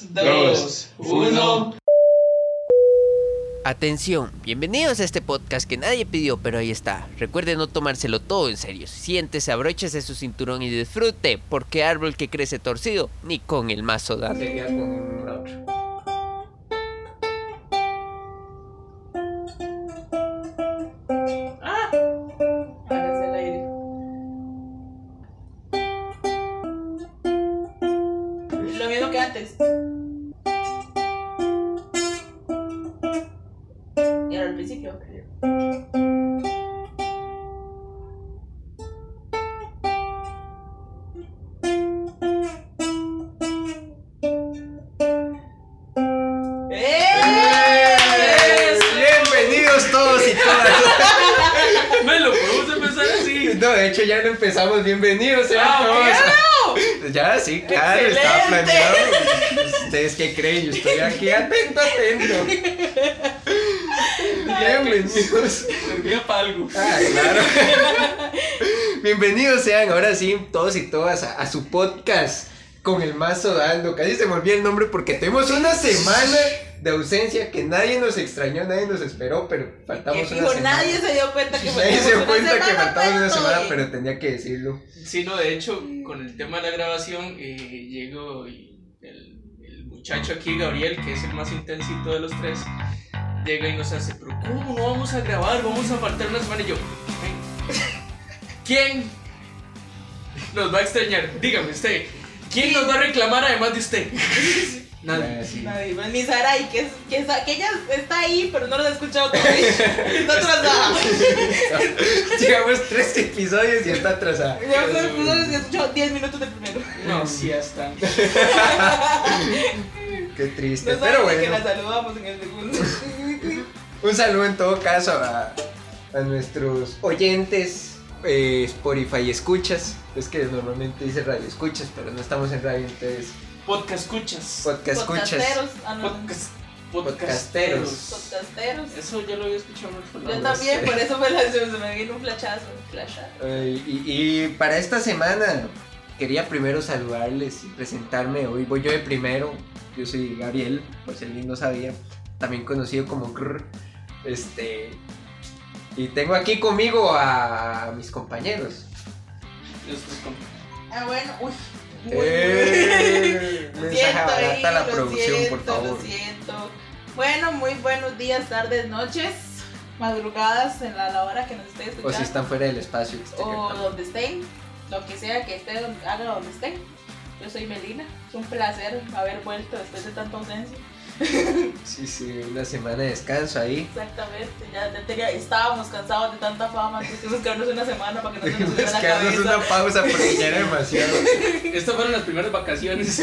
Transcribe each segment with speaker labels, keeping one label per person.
Speaker 1: 3, 2, 1.
Speaker 2: Atención, bienvenidos a este podcast que nadie pidió, pero ahí está. Recuerde no tomárselo todo en serio. Siéntese, abróchese su cinturón y disfrute, porque árbol que crece torcido, ni con el mazo da.
Speaker 3: Aquí atento, atento. Bienvenidos.
Speaker 1: Servía para algo.
Speaker 3: Ah, claro. Bienvenidos sean ahora sí todos y todas a, a su podcast con el mazo dando. Casi se me olvidó el nombre porque tuvimos una semana de ausencia que nadie nos extrañó, nadie nos esperó, pero
Speaker 4: Que
Speaker 3: faltamos una
Speaker 4: fijo,
Speaker 3: semana.
Speaker 4: nadie se dio cuenta que
Speaker 3: Nadie se dio
Speaker 4: una
Speaker 3: cuenta que faltamos una
Speaker 4: pues,
Speaker 3: semana, pero tenía que decirlo.
Speaker 1: Sí, no, de hecho, con el tema de la grabación, eh, llegó y el muchacho aquí, Gabriel, que es el más intensito de los tres, llega y nos hace, pero ¿cómo no vamos a grabar? Vamos a faltar una semana y yo, "Ven, ¿quién nos va a extrañar? Dígame usted, ¿quién nos va a reclamar además de usted? Nadie.
Speaker 3: Sí.
Speaker 4: Nadie, pues, ni Sarai, que, es, que, es- que ella está ahí, pero no lo he escuchado todavía. Está atrasada.
Speaker 3: Llevamos tres episodios y está atrasada.
Speaker 4: Ya me he escuchado 10 minutos del primero.
Speaker 1: No, sí, hasta.
Speaker 3: Qué triste,
Speaker 4: No
Speaker 3: pero
Speaker 4: saben que la
Speaker 3: bueno.
Speaker 4: saludamos en el segundo.
Speaker 3: Un saludo en todo caso a, a nuestros oyentes, eh, Spotify escuchas. Es que normalmente dice radio escuchas, pero no estamos en radio, entonces
Speaker 1: Podcast escuchas.
Speaker 3: podcast escuchas.
Speaker 4: Podcasteros. Ah, no.
Speaker 1: Podcast.
Speaker 3: Podcasteros.
Speaker 4: Podcasteros.
Speaker 1: Eso ya lo había escuchado mucho.
Speaker 4: Yo también, por eso fue la se me vino un flachazo.
Speaker 3: Eh, y, y para esta semana quería primero saludarles y presentarme. Hoy voy yo de primero. Yo soy Gabriel, por si alguien no sabía, también conocido como Grr. Este. Y tengo aquí conmigo a mis compañeros.
Speaker 1: Nuestros comp-
Speaker 4: Ah, bueno, uy. Uy,
Speaker 3: Eh,
Speaker 4: Lo
Speaker 3: mensaje
Speaker 4: ahí,
Speaker 3: a la
Speaker 4: lo
Speaker 3: producción, por
Speaker 4: siento,
Speaker 3: favor.
Speaker 4: Lo siento. Bueno, muy buenos días, tardes, noches, madrugadas en la, la hora que nos estén
Speaker 3: O si
Speaker 4: escuchando.
Speaker 3: están fuera del espacio
Speaker 4: o donde estén, lo que sea que esté, haga donde estén. Yo soy Melina, es un placer haber vuelto después de tanta ausencia.
Speaker 3: Sí, sí, una semana de descanso ahí.
Speaker 4: Exactamente, ya, ya tenía- estábamos cansados de tanta fama, entonces tuvimos que darnos una semana para que no se nos subiera la cabeza.
Speaker 3: una pausa porque ya era demasiado.
Speaker 1: Estas fueron las primeras vacaciones.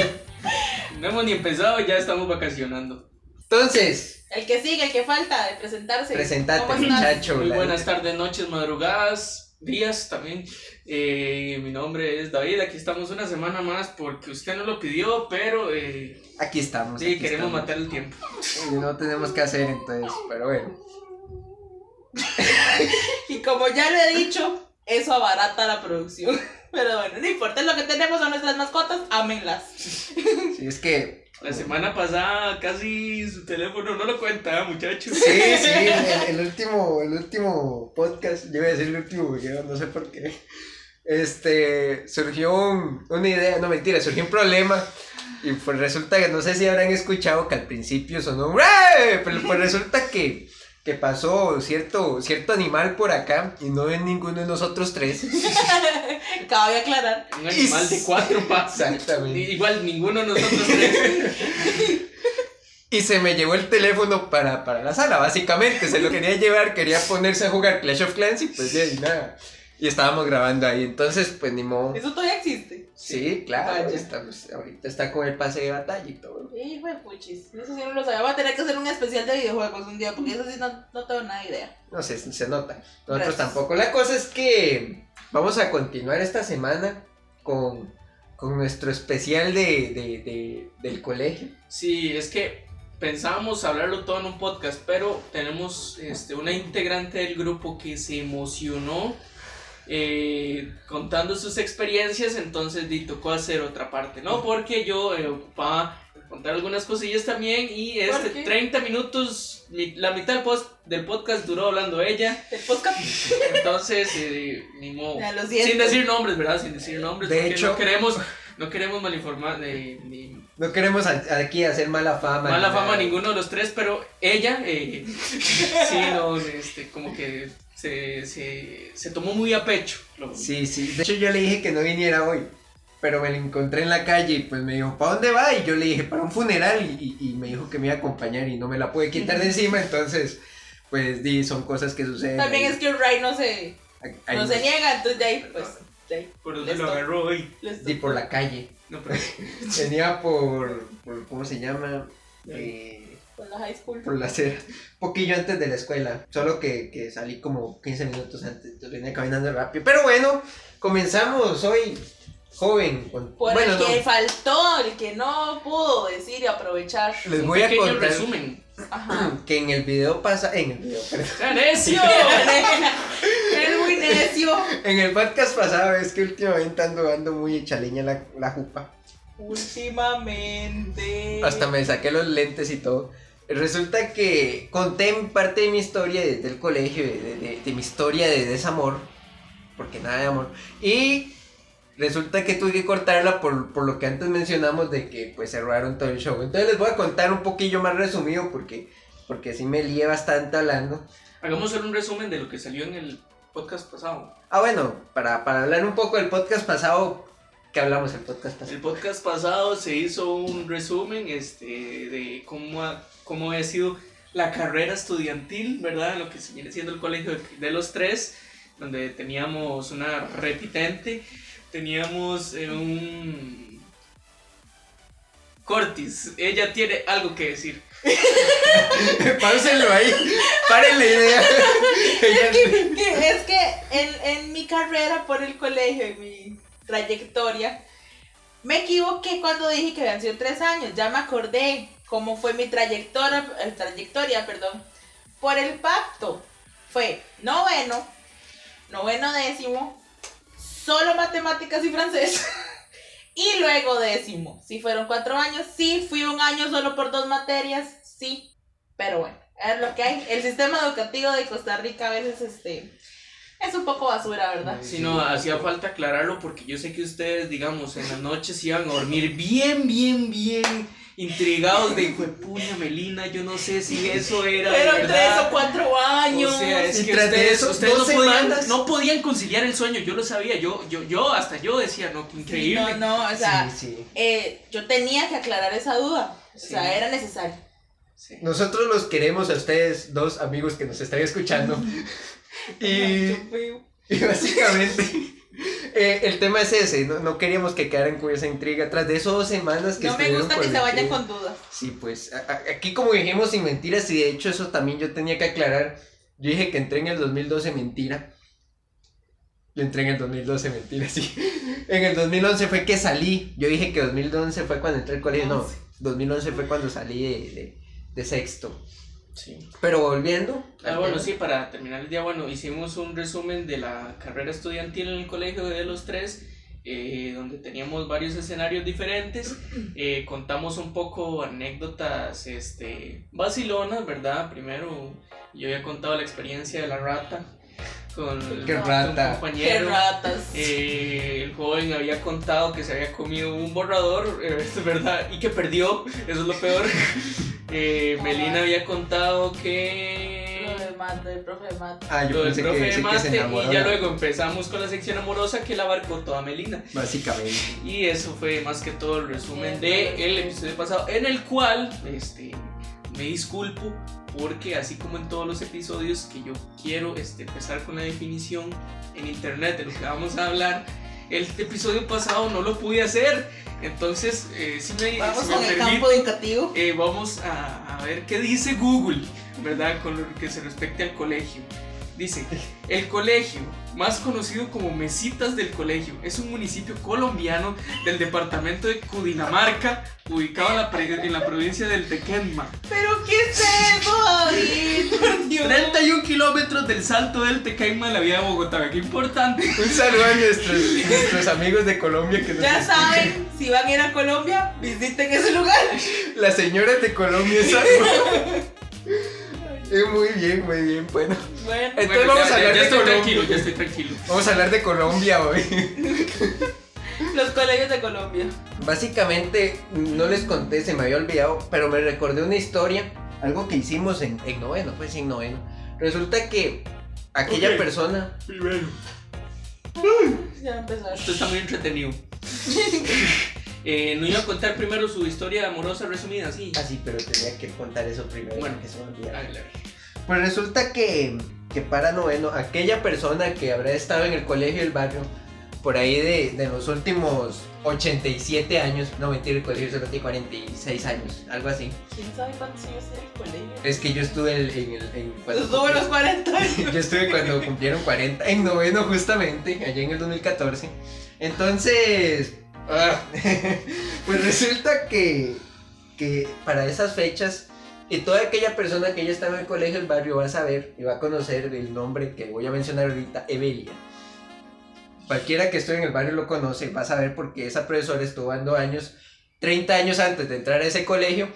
Speaker 1: no hemos ni empezado y ya estamos vacacionando.
Speaker 3: Entonces,
Speaker 4: El que sigue, el que falta de presentarse.
Speaker 3: presentate, muchacho.
Speaker 1: Muy buenas tardes, noches, madrugadas, días también. Eh, mi nombre es David, aquí estamos una semana más porque usted no lo pidió, pero eh,
Speaker 3: Aquí estamos.
Speaker 1: sí,
Speaker 3: aquí
Speaker 1: queremos
Speaker 3: estamos.
Speaker 1: matar el tiempo.
Speaker 3: Y no tenemos que hacer entonces, pero bueno.
Speaker 4: Y como ya lo he dicho, eso abarata la producción. Pero bueno, no importa, es lo que tenemos son nuestras mascotas, ámenlas.
Speaker 3: Sí, es que.
Speaker 1: La semana pasada casi su teléfono no lo cuenta, muchachos.
Speaker 3: Sí, sí, el, último, el último podcast, yo iba a decir el último video, no sé por qué. Este, surgió un- una idea, no mentira, surgió un problema. Y pues resulta que no sé si habrán escuchado que al principio sonó ¡Eh! pero pues resulta que, que pasó cierto, cierto animal por acá y no es ninguno de nosotros tres.
Speaker 4: Cabe aclarar.
Speaker 1: Un animal de cuatro patas.
Speaker 3: Exactamente.
Speaker 1: Igual ninguno de nosotros tres.
Speaker 3: Y se me llevó el teléfono para, para la sala, básicamente. Se lo quería llevar, quería ponerse a jugar Clash of Clans y pues ya, y nada. Y estábamos grabando ahí, entonces pues ni modo.
Speaker 4: Eso todavía existe.
Speaker 3: Sí, claro,
Speaker 4: Vaya.
Speaker 3: estamos, ahorita está con el pase de batalla y todo.
Speaker 4: Hijo de puchis. Eso sí no lo sabía. Voy a tener que hacer un especial de videojuegos un día, porque eso sí no, no tengo nada de idea.
Speaker 3: No sé, se nota. Nosotros
Speaker 4: Gracias.
Speaker 3: tampoco. La cosa es que vamos a continuar esta semana con, con nuestro especial de, de- de- del colegio.
Speaker 1: Sí, es que pensábamos hablarlo todo en un podcast, pero tenemos este, una integrante del grupo que se emocionó eh, contando sus experiencias, entonces di, tocó hacer otra parte, ¿no? Porque yo eh, ocupaba contar algunas cosillas también y este
Speaker 4: qué?
Speaker 1: 30 minutos, mi- la mitad del, post, del podcast duró hablando ella,
Speaker 4: El podcast.
Speaker 1: entonces eh, ni modo. Sin decir nombres, ¿verdad? Sin decir nombres,
Speaker 3: De
Speaker 1: porque
Speaker 3: hecho-
Speaker 1: no queremos, no queremos malinformar, eh, ni
Speaker 3: No queremos aquí hacer mala fama.
Speaker 1: mala
Speaker 3: ni
Speaker 1: fama a ninguno de los tres, pero ella, eh, sí, no, este, como que se, se, se tomó muy a pecho. lo-
Speaker 3: Sí, sí. De hecho, yo le dije que no viniera hoy. Pero me lo encontré en la calle y pues me dijo, ¿para dónde va? Y yo le dije, para un funeral. Y, y- y me dijo que me iba a acompañar y no me la pude quitar de encima. Entonces, pues di, son cosas que suceden.
Speaker 4: También
Speaker 3: ahí.
Speaker 4: es que un Ray no se,
Speaker 3: Ahí-
Speaker 4: no se niega, entonces de ahí, pues, de ahí.
Speaker 1: Por donde lo agarró hoy.
Speaker 4: toca.
Speaker 3: por la calle.
Speaker 1: No, pero-
Speaker 3: Venía por, por ¿cómo se llama? Eh,
Speaker 4: Con la high school.
Speaker 3: por la acera. Un poquillo antes de la escuela. Solo que, que salí como 15 minutos antes. Entonces venía caminando rápido. Pero bueno, comenzamos hoy. Joven. con-
Speaker 4: Por
Speaker 3: bueno,
Speaker 4: el
Speaker 3: no,
Speaker 4: que faltó, el que no pudo decir y aprovechar.
Speaker 3: les
Speaker 1: Un
Speaker 3: voy a contar
Speaker 1: resumen.
Speaker 4: Ajá.
Speaker 3: que en el video pasa. En el video, perdón.
Speaker 1: ¡Ah, necio!
Speaker 4: Muy necio.
Speaker 3: En el podcast pasado es que últimamente ando dando muy hecha leña la, la jupa.
Speaker 4: Últimamente.
Speaker 3: Hasta me saqué los lentes y todo. Resulta que conté parte de mi historia desde el colegio, de, de- de mi historia de desamor, porque nada de amor. Y resulta que tuve que cortarla por, por lo que antes mencionamos de que pues cerraron todo el show. Entonces les voy a contar un poquillo más resumido porque, porque sí me lié bastante hablando.
Speaker 1: Hagamos un resumen de lo que salió en el podcast pasado.
Speaker 3: Ah, bueno, para, para hablar un poco del podcast pasado, que hablamos el podcast pasado?
Speaker 1: El podcast pasado se hizo un resumen este, de cómo, cómo había sido la carrera estudiantil, ¿verdad? Lo que se viene siendo el colegio de, los tres, donde teníamos una repitente, teníamos eh, un... Cortis, ella tiene algo que decir.
Speaker 3: Párenlo ahí, paren la idea.
Speaker 4: Que es que en, en mi carrera por el colegio, en mi trayectoria, me equivoqué cuando dije que habían sido tres años. Ya me acordé cómo fue mi trayectoria, eh, trayectoria, perdón, por el pacto. Fue noveno, noveno décimo, solo matemáticas y francés. Y luego décimo. Si fueron cuatro años, sí, fui un año solo por dos materias, sí. Pero bueno, es lo que hay. El sistema educativo de Costa Rica a veces este, es un poco basura, ¿verdad?
Speaker 1: Si no, hacía falta aclararlo porque yo sé que ustedes, digamos, en las noches iban a dormir bien, bien, bien intrigados de, "Jue puña, Melina, yo no sé si eso era de
Speaker 4: Pero tres
Speaker 1: verdad".
Speaker 4: o cuatro años.
Speaker 1: O sea, es
Speaker 3: Y
Speaker 1: que
Speaker 3: tras de
Speaker 1: ustedes,
Speaker 3: eso,
Speaker 1: ustedes no, podían, no podían conciliar el sueño, yo lo sabía, yo, yo, yo, hasta yo decía, no,
Speaker 4: Sí,
Speaker 1: increíble.
Speaker 4: no, no, o sea,
Speaker 3: Sí, sí.
Speaker 4: eh, yo tenía que aclarar esa duda. O sea,
Speaker 1: Sí.
Speaker 4: era necesario.
Speaker 1: Sí.
Speaker 3: Nosotros los queremos a ustedes, dos amigos que nos están escuchando. y, y básicamente, eh, el tema es ese. No, no queríamos que quedaran con esa intriga. Tras de esos dos semanas que
Speaker 4: No me gusta que se vayan con dudas.
Speaker 3: Sí, pues a- a- aquí como dijimos sin mentiras y de hecho eso también yo tenía que aclarar. Yo dije que entré en el 2012 mentira. Yo entré en el 2012 mentira, sí. En el 2011 fue que salí. Yo dije que 2011 fue cuando entré al colegio. No, 2011 fue cuando salí de, de- de sexto.
Speaker 1: Sí.
Speaker 3: Pero volviendo.
Speaker 1: Ah, bueno,
Speaker 3: tema.
Speaker 1: sí, para terminar el día, bueno, hicimos un resumen de la carrera estudiantil en el colegio de los tres, eh, donde teníamos varios escenarios diferentes, eh, contamos un poco anécdotas este, vacilonas, ¿verdad? Primero, yo había contado la experiencia de la rata con,
Speaker 3: Qué rata.
Speaker 4: Qué
Speaker 1: compañero.
Speaker 4: ratas.
Speaker 1: Eh, el joven había contado que se había comido un borrador, eh, es verdad, y que perdió, eso es lo peor. Eh, Melina había contado que...
Speaker 4: Lo de mate, del profe de mate.
Speaker 3: Ah, yo
Speaker 1: Lo del
Speaker 3: pensé
Speaker 1: profe
Speaker 3: que,
Speaker 1: de
Speaker 3: sí que se
Speaker 1: mate
Speaker 3: enamoró.
Speaker 1: y ya luego empezamos con la sección amorosa que la abarcó toda Melina.
Speaker 3: Básicamente.
Speaker 1: Y eso fue más que todo el resumen
Speaker 4: Bien,
Speaker 1: de el episodio pasado, en el cual este, me disculpo porque así como en todos los episodios que yo quiero este, empezar con la definición en internet de lo que vamos a hablar, el episodio pasado no lo pude hacer. Entonces, eh, si me,
Speaker 4: Vamos
Speaker 1: si me permite,
Speaker 4: campo educativo.
Speaker 1: eh, vamos a, a ver qué dice Google, ¿verdad? Con lo que se respecte al colegio. Dice, el colegio, más conocido como Mesitas del Colegio, es un municipio colombiano del departamento de Cundinamarca, ubicado en la, pre- en la provincia del Tequendama.
Speaker 4: ¿Pero qué es eso? Por Dios.
Speaker 1: 31 kilómetros del salto del Tequendama en la vía de Bogotá. Qué importante.
Speaker 3: Un saludo a nuestros, nuestros amigos de Colombia que nos
Speaker 4: Ya
Speaker 3: escuchan.
Speaker 4: saben, si van a ir a Colombia, visiten ese lugar.
Speaker 3: Las señoras de Colombia es algo. Eh, muy bien, muy bien. Bueno,
Speaker 4: Bueno,
Speaker 3: Entonces
Speaker 1: Bueno,
Speaker 3: vamos
Speaker 1: ya,
Speaker 3: a hablar
Speaker 1: ya, ya
Speaker 3: de
Speaker 1: estoy
Speaker 3: Colombia.
Speaker 1: tranquilo, ya estoy tranquilo.
Speaker 3: vamos a hablar de Colombia hoy.
Speaker 4: los colegios de Colombia.
Speaker 3: Básicamente, no les conté, se me había olvidado, pero me recordé una historia, algo que hicimos en, en noveno, pues en noveno. Resulta que aquella persona,
Speaker 1: Primero.
Speaker 4: Ya.
Speaker 1: Esto está muy entretenido. Eh, no iba a contar primero su historia amorosa resumida, sí.
Speaker 3: ah sí, pero tenía que contar eso primero,
Speaker 1: Bueno.
Speaker 3: que se. Pues resulta que, que para noveno, aquella persona que habrá estado en el colegio del barrio, por ahí de, de los últimos 87 años, no mentira, el colegio solo tiene 46 años, algo así.
Speaker 4: ¿Quién sabe cuántos años tiene el colegio?
Speaker 3: Es que yo estuve en, en el... en- cuando
Speaker 4: a los
Speaker 3: cumplí-
Speaker 4: 40 años.
Speaker 3: Yo estuve cuando cumplieron 40, en noveno justamente, allá en el 2014. Entonces, ah, pues resulta que, que para esas fechas, y toda aquella persona que ya estaba en el colegio del barrio va a saber y va a conocer el nombre que voy a mencionar ahorita, Evelia. Cualquiera que esté en el barrio lo conoce, va a saber porque esa profesora estuvo dando años, 30 años antes de entrar a ese colegio,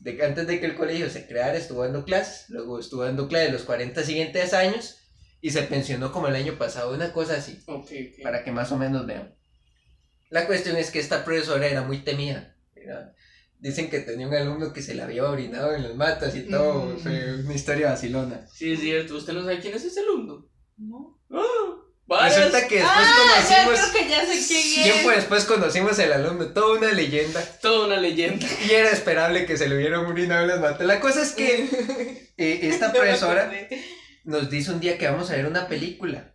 Speaker 3: de antes de que el colegio se creara, estuvo dando clases, luego estuvo dando clases los 40 siguientes años y se pensionó como el año pasado, una cosa así,
Speaker 1: Ok, ok.
Speaker 3: para que más o menos vean. La cuestión es que esta profesora era muy temida. era- Dicen que tenía un alumno que se la había orinado en las matas y todo,
Speaker 1: Mm.
Speaker 3: fue una historia vacilona.
Speaker 1: Sí, es cierto. ¿Usted no sabe quién es ese alumno?
Speaker 4: No.
Speaker 1: Ah, varias.
Speaker 3: Resulta que después
Speaker 4: Ah, ya
Speaker 3: conocimos,
Speaker 4: creo que ya sé quién
Speaker 3: tiempo
Speaker 4: es.
Speaker 3: después conocimos el alumno, toda una leyenda.
Speaker 1: Toda una leyenda.
Speaker 3: Y era esperable que se le hubiera orinado en las matas. La cosa es que eh, esta profesora nos dice un día que vamos a ver una película.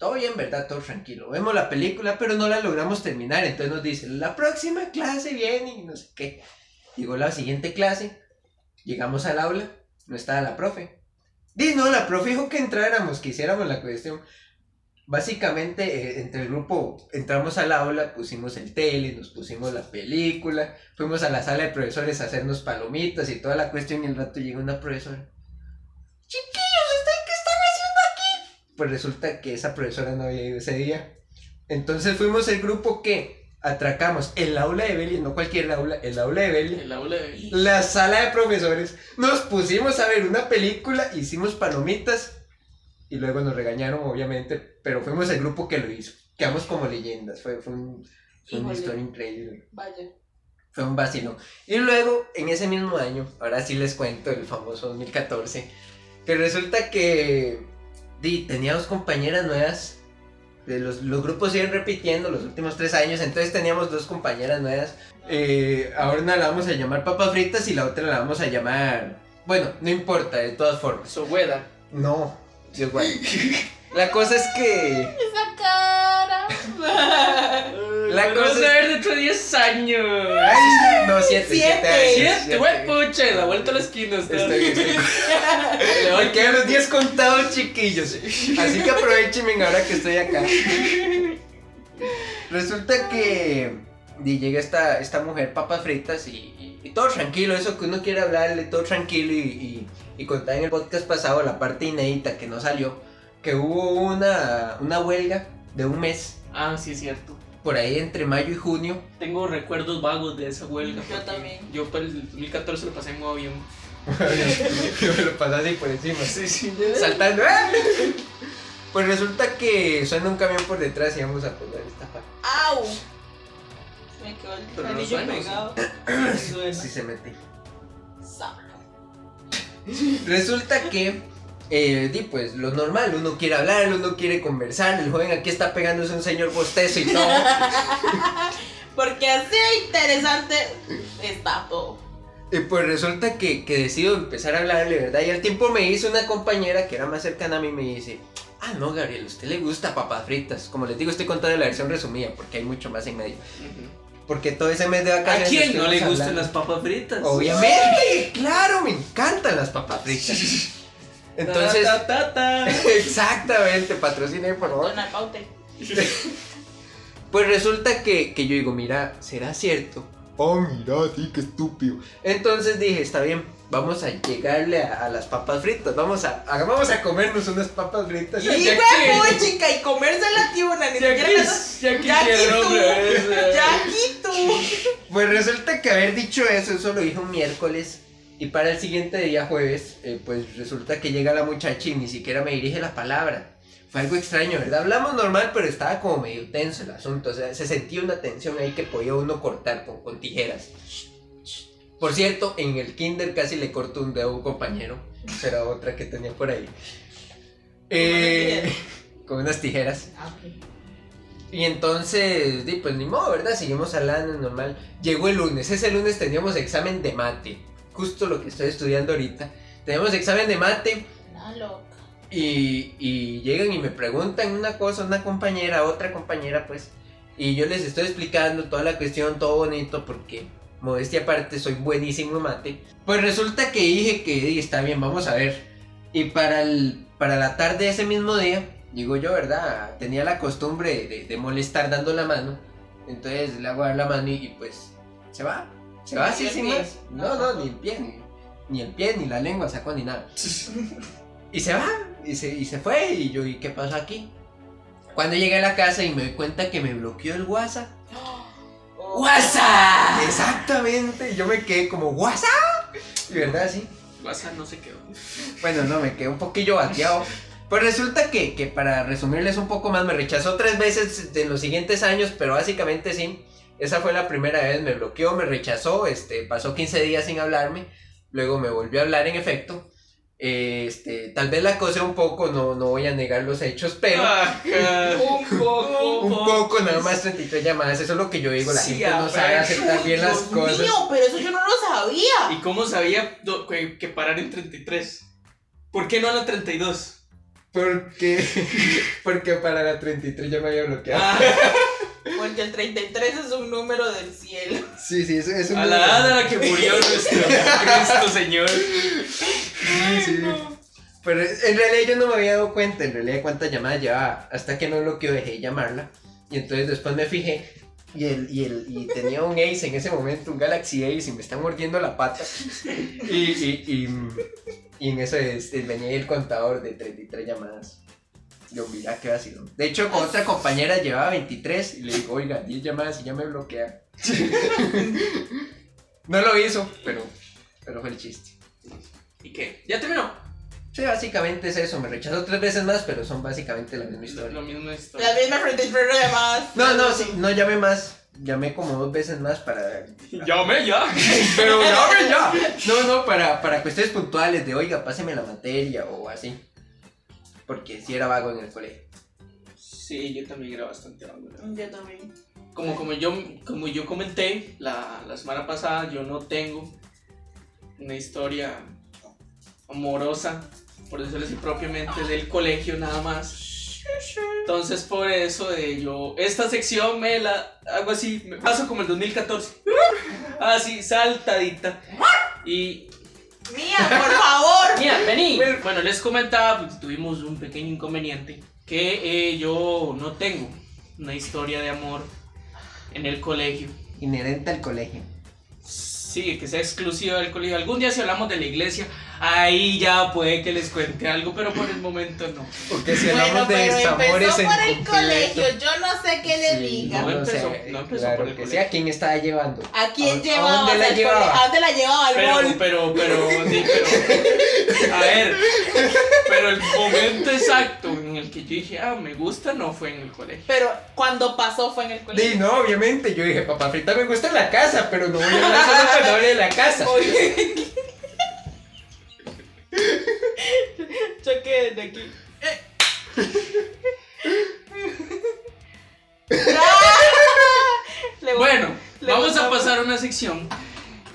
Speaker 3: Todo bien, ¿verdad? Todo tranquilo. Vemos la película, pero no la logramos terminar. Entonces nos dice, la próxima clase viene y no sé qué. Llegó la siguiente clase, llegamos al aula, no estaba la profe. Dice, no, la profe dijo que entráramos, que hiciéramos la cuestión. Básicamente, eh, entre el grupo entramos al aula, pusimos el tele, nos pusimos la película, fuimos a la sala de profesores a hacernos palomitas y toda la cuestión. Y el rato llegó una profesora. Chiquillos, ¿ustedes qué están haciendo aquí? Pues resulta que esa profesora no había ido ese día. Entonces fuimos el grupo que atracamos el aula de Belia, no cualquier aula, el aula de Belia,
Speaker 1: El aula de...
Speaker 3: la sala de profesores. Nos pusimos a ver una película, hicimos palomitas y luego nos regañaron, obviamente, pero fuimos el grupo que lo hizo. Quedamos como leyendas, fue, fue, un- fue una historia increíble.
Speaker 4: Vaya.
Speaker 3: Fue un vacilo. Y luego, en ese mismo año, ahora sí les cuento, el famoso 2014, que resulta que di, tenía dos compañeras nuevas. De los, los grupos siguen repitiendo los últimos tres años, entonces teníamos dos compañeras nuevas. Eh, ahora una la vamos a llamar papas fritas y la otra la vamos a llamar... Bueno, no importa, de todas formas.
Speaker 1: Sobueda.
Speaker 3: No, Dios guay. La cosa es que...
Speaker 4: Esa cara.
Speaker 3: La
Speaker 1: La
Speaker 3: cosa es-
Speaker 1: ver dentro de 10 años.
Speaker 3: Ay, no, siete, siete,
Speaker 4: Siete.
Speaker 3: años,
Speaker 1: Siete,
Speaker 3: siete.
Speaker 1: güey, pucha, la vuelta a la esquina. está.
Speaker 3: Estoy, estoy
Speaker 1: Le voy
Speaker 3: Me quedan los 10 contados, chiquillos. Así que aprovechen ahora que estoy acá. Resulta que llega esta, esta mujer, papas fritas, y, y- y todo tranquilo, eso que uno quiere hablarle, todo tranquilo, y, y, y contar en el podcast pasado la parte inédita que no salió, que hubo una, una huelga de un mes,
Speaker 1: Ah, sí, es cierto.
Speaker 3: Por ahí entre mayo y junio.
Speaker 1: Tengo recuerdos vagos de esa huelga.
Speaker 4: Yo también.
Speaker 1: Yo para el 2014 lo pasé en modo avión.
Speaker 3: Yo me lo pasé así por encima.
Speaker 1: Sí, sí.
Speaker 3: saltando. ¡ah! Pues resulta que suena un camión por detrás y vamos a poner esta parte.
Speaker 4: ¡Au! Me quedó el
Speaker 1: Pero
Speaker 4: anillo
Speaker 1: suena, ¿o
Speaker 4: pegado.
Speaker 3: Sí se mete. Resulta que, eh, di, pues lo normal, uno quiere hablar, uno quiere conversar, el joven aquí está pegándose un señor bostezo y todo.
Speaker 4: Porque así interesante está todo.
Speaker 3: Y pues resulta que, que decido empezar a hablarle, ¿verdad? Y al tiempo me hizo una compañera que era más cercana a mí y me dice, ah, no, Gabriel, a usted le gusta papas fritas. Como les digo, estoy contando la versión resumida porque hay mucho más en medio. Porque todo ese mes de
Speaker 1: ¿A
Speaker 3: vacaciones...
Speaker 1: quién no le gustan las papas fritas?
Speaker 3: Obviamente, claro, me encantan las papas fritas. Entonces,
Speaker 1: Ta, ta, ta, ta.
Speaker 3: exactamente, patrocine por favor.
Speaker 4: Donald Paute.
Speaker 3: Pues resulta que, que yo digo, mira, ¿será cierto? Oh, mira, sí, qué estúpido. Entonces dije, está bien, vamos a llegarle a, a las papas fritas. Vamos a, a- vamos a comernos unas papas fritas.
Speaker 4: Y
Speaker 1: que-
Speaker 4: chica, y comerse la tiuna, ni
Speaker 1: Ya
Speaker 4: siquiera
Speaker 1: quisiera,
Speaker 4: aquí tú,
Speaker 1: hombre, ese-
Speaker 4: ya aquí tú.
Speaker 3: Pues resulta que haber dicho eso, eso lo dije un miércoles. Y para el siguiente día, jueves, eh, pues resulta que llega la muchacha y ni siquiera me dirige la palabra. Fue algo extraño, ¿verdad? Hablamos normal, pero estaba como medio tenso el asunto. O sea, se sentía una tensión ahí que podía uno cortar con, con tijeras. Por cierto, en el kinder casi le corto un dedo a un compañero. Será otra que tenía por ahí. Eh, con unas tijeras. Y entonces, pues ni modo, ¿verdad? Seguimos hablando normal. Llegó el lunes, ese lunes teníamos examen de mate. Justo lo que estoy estudiando ahorita. Teníamos examen de mate
Speaker 4: No, loca.
Speaker 3: y, y llegan y me preguntan una cosa, una compañera, otra compañera, pues. Y yo les estoy explicando toda la cuestión, todo bonito, porque modestia aparte soy buenísimo en mate. Pues resulta que dije que "Di, está bien, vamos a ver. Y para, el, para la tarde de ese mismo día, digo yo, ¿verdad? Tenía la costumbre de, de molestar dando la mano. Entonces le hago dar la mano y, y, pues se va. Se va así sin más. No, no, ni el pie, ni, ni el pie, ni la lengua sacó, ni nada. Y se va, y se, y se fue, y yo, ¿y qué pasó aquí? Cuando llegué a la casa y me doy cuenta que me bloqueó el WhatsApp.
Speaker 4: ¡WhatsApp!
Speaker 3: Exactamente, yo me quedé como, ¿WhatsApp? Y verdad, sí.
Speaker 1: WhatsApp no se quedó.
Speaker 3: Bueno, no, me quedé un poquillo bateado. Pues resulta que, que para resumirles un poco más, me rechazó tres veces en los siguientes años, pero básicamente sí. Esa fue la primera vez, me bloqueó, me rechazó, este, pasó 15 días sin hablarme, luego me volvió a hablar en efecto. Eh, Este, tal vez la acosé un poco, no, no voy a negar los hechos, pero
Speaker 1: Ajá.
Speaker 4: Un poco.
Speaker 3: un poco, nada más 33 llamadas, eso es lo que yo digo, la
Speaker 1: Sí,
Speaker 3: gente no sabe aceptar bien las
Speaker 4: Dios
Speaker 3: cosas.
Speaker 4: mío, pero eso yo no lo sabía.
Speaker 1: ¿Y cómo sabía que, que parar en 33? ¿Por qué no a la 32?
Speaker 3: Porque, porque para la 33 ya me había bloqueado.
Speaker 1: Ah,
Speaker 4: Porque el 33 es un número del cielo.
Speaker 3: Sí, sí, eso es un
Speaker 1: a la edad a la que murió nuestro Cristo Señor.
Speaker 3: Sí, sí. Pero en realidad yo no me había dado cuenta, en realidad cuántas llamadas llevaba. Hasta que no bloqueó dejé de llamarla. Y entonces después me fijé. Y, el, y, el, y tenía un Ace en ese momento, un Galaxy Ace, y me está mordiendo la pata. Y, y, y, y en eso es, es- venía el contador de 33 llamadas. Yo, mira qué vacilo. De hecho, con otra compañera llevaba 23 y le digo, oiga, 10 llamadas y ya me bloquea. no lo hizo, pero, pero fue el chiste.
Speaker 1: ¿Y qué? ¿Ya terminó?
Speaker 3: Sí, básicamente es eso. Me rechazó tres veces más, pero son básicamente la misma
Speaker 1: Lo,
Speaker 3: historia.
Speaker 1: lo mismo
Speaker 4: La
Speaker 1: historia.
Speaker 4: misma 33 llamadas.
Speaker 3: No, no, sí, no llamé más. Llamé como dos veces más para.
Speaker 1: Llame ya.
Speaker 3: Pero llame ya. No, no, para, para cuestiones puntuales de oiga, páseme la materia o así. Porque si era vago en el colegio.
Speaker 1: Sí, yo también era bastante vago.
Speaker 4: Yo también.
Speaker 1: Como, como, yo, como yo comenté la, la semana pasada, yo no tengo una historia amorosa, por decirlo así propiamente, del colegio nada más. Entonces por eso de yo, esta sección me la hago así, me paso como el 2014. Así, saltadita. Y
Speaker 4: Mía, por favor.
Speaker 1: Mira, vení. Bueno, les comentaba, pues tuvimos un pequeño inconveniente, que eh, yo no tengo una historia de amor en el colegio.
Speaker 3: Inherente al colegio.
Speaker 1: Sí, que sea exclusiva del colegio. Algún día si hablamos de la iglesia, ahí ya puede que les cuente algo, pero por el momento no.
Speaker 3: Porque si
Speaker 4: Bueno,
Speaker 3: hablamos de
Speaker 4: pero
Speaker 3: desamores
Speaker 4: empezó por el
Speaker 3: completo.
Speaker 4: colegio. Yo no sé qué le
Speaker 3: Sí,
Speaker 4: diga.
Speaker 1: No
Speaker 3: no
Speaker 1: empezó-
Speaker 3: sé,
Speaker 1: no empezó
Speaker 3: claro
Speaker 1: por el
Speaker 3: sí.
Speaker 1: colegio.
Speaker 3: ¿A quién estaba llevando?
Speaker 4: ¿A quién
Speaker 3: ¿A- a
Speaker 4: llevaba?
Speaker 3: dónde la llevaba?
Speaker 4: ¿A dónde la llevaba? Al
Speaker 1: Pero, pero, pero, sí, pero, a ver, pero el momento exacto en el que yo dije, ah, me gusta, no fue en el colegio.
Speaker 4: Pero cuando pasó fue en el colegio.
Speaker 3: Sí, no, obviamente. Yo dije, papá frita me gusta en la casa, pero no voy a hablar solo cuando hable de la casa.
Speaker 4: Oye. Choque desde aquí. Voy-
Speaker 1: Bueno,
Speaker 4: le
Speaker 1: vamos a pasar a una sección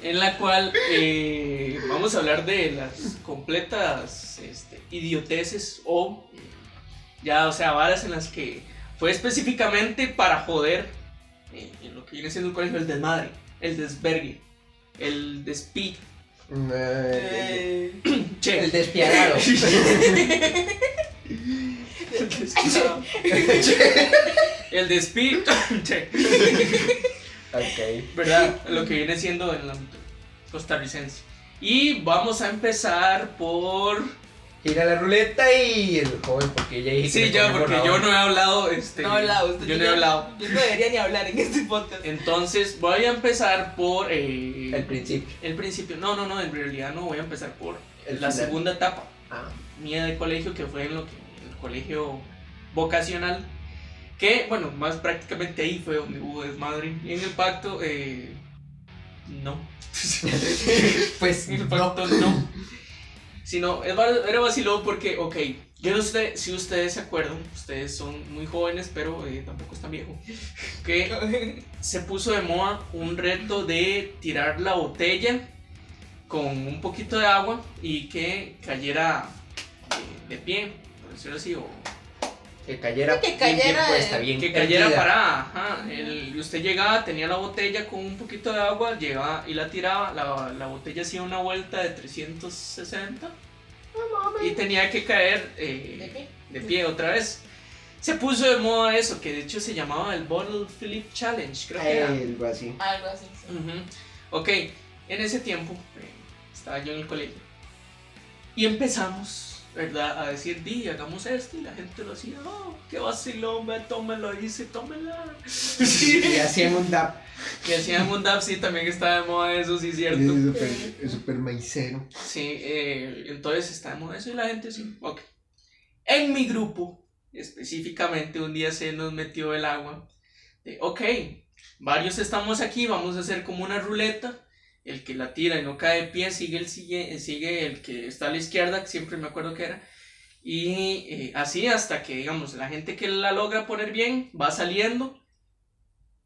Speaker 1: en la cual eh, vamos a hablar de las completas este, idioteces o ya, o sea, varas en las que fue específicamente para joder eh, en lo que viene siendo el colegio el desmadre, el desvergue, el
Speaker 3: el,
Speaker 4: Eh,
Speaker 1: Che.
Speaker 3: el despiadado.
Speaker 1: El despido. Che.
Speaker 3: ok.
Speaker 1: ¿Verdad? Lo que viene siendo en el ámbito costarricense. Y vamos a empezar por.
Speaker 3: Gira la ruleta y el joven, porque ya dije
Speaker 1: Sí,
Speaker 3: ponía
Speaker 1: porque yo no he hablado. Este,
Speaker 4: no he hablado. usted
Speaker 1: Yo no he hablado.
Speaker 4: Yo no debería ni hablar en este podcast.
Speaker 1: Entonces voy a empezar por. eh,
Speaker 3: El principio.
Speaker 1: el principio. No, no, no, en realidad no voy a empezar por
Speaker 3: El
Speaker 1: la
Speaker 3: final.
Speaker 1: segunda etapa
Speaker 3: Ah,
Speaker 1: mía de colegio, que fue en lo que el colegio vocacional. Que, bueno, más prácticamente ahí fue donde hubo desmadre. Y en el pacto, eh, no.
Speaker 3: pues
Speaker 1: En el
Speaker 3: no.
Speaker 1: pacto no. Sino, era vacilón porque, ok, yo no sé si ustedes se acuerdan, ustedes son muy jóvenes, pero eh, tampoco están viejos, que se puso de moda un reto de tirar la botella con un poquito de agua y que cayera eh, de pie, por decirlo así, o
Speaker 3: Que cayera,
Speaker 4: Que
Speaker 3: bien,
Speaker 4: cayera,
Speaker 3: bien puesta, bien
Speaker 1: que cayera
Speaker 3: erguida.
Speaker 1: parada. Ajá. El- usted llegaba, tenía la botella con un poquito de agua, llegaba y la tiraba. La, la botella hacía una vuelta de 360 y tenía que caer eh,
Speaker 4: ¿De qué?
Speaker 1: de pie otra vez. Se puso de moda eso, que de hecho se llamaba el Bottle Flip Challenge, creo que era.
Speaker 3: Algo así.
Speaker 4: Algo así. sí.
Speaker 1: Ujú. Ok, en ese tiempo eh, estaba yo en el colegio y empezamos, ¿verdad? A decir, di, hagamos esto y la gente lo hacía, oh, qué vacilón, ve, tómelo, dice, tómela.
Speaker 3: Y hacían un dap.
Speaker 1: Y hacían un dab, sí, también estaba de moda eso, sí, cierto.
Speaker 3: Es súper es súper maicero.
Speaker 1: Sí, eh, entonces está de moda eso y la gente sí, ok. En mi grupo, específicamente, un día se nos metió el agua. de, ok, varios estamos aquí, vamos a hacer como una ruleta. El que la tira y no cae de pie sigue el, sigue, sigue el que está a la izquierda, que siempre me acuerdo que era. Y eh, así hasta que, digamos, la gente que la logra poner bien va saliendo.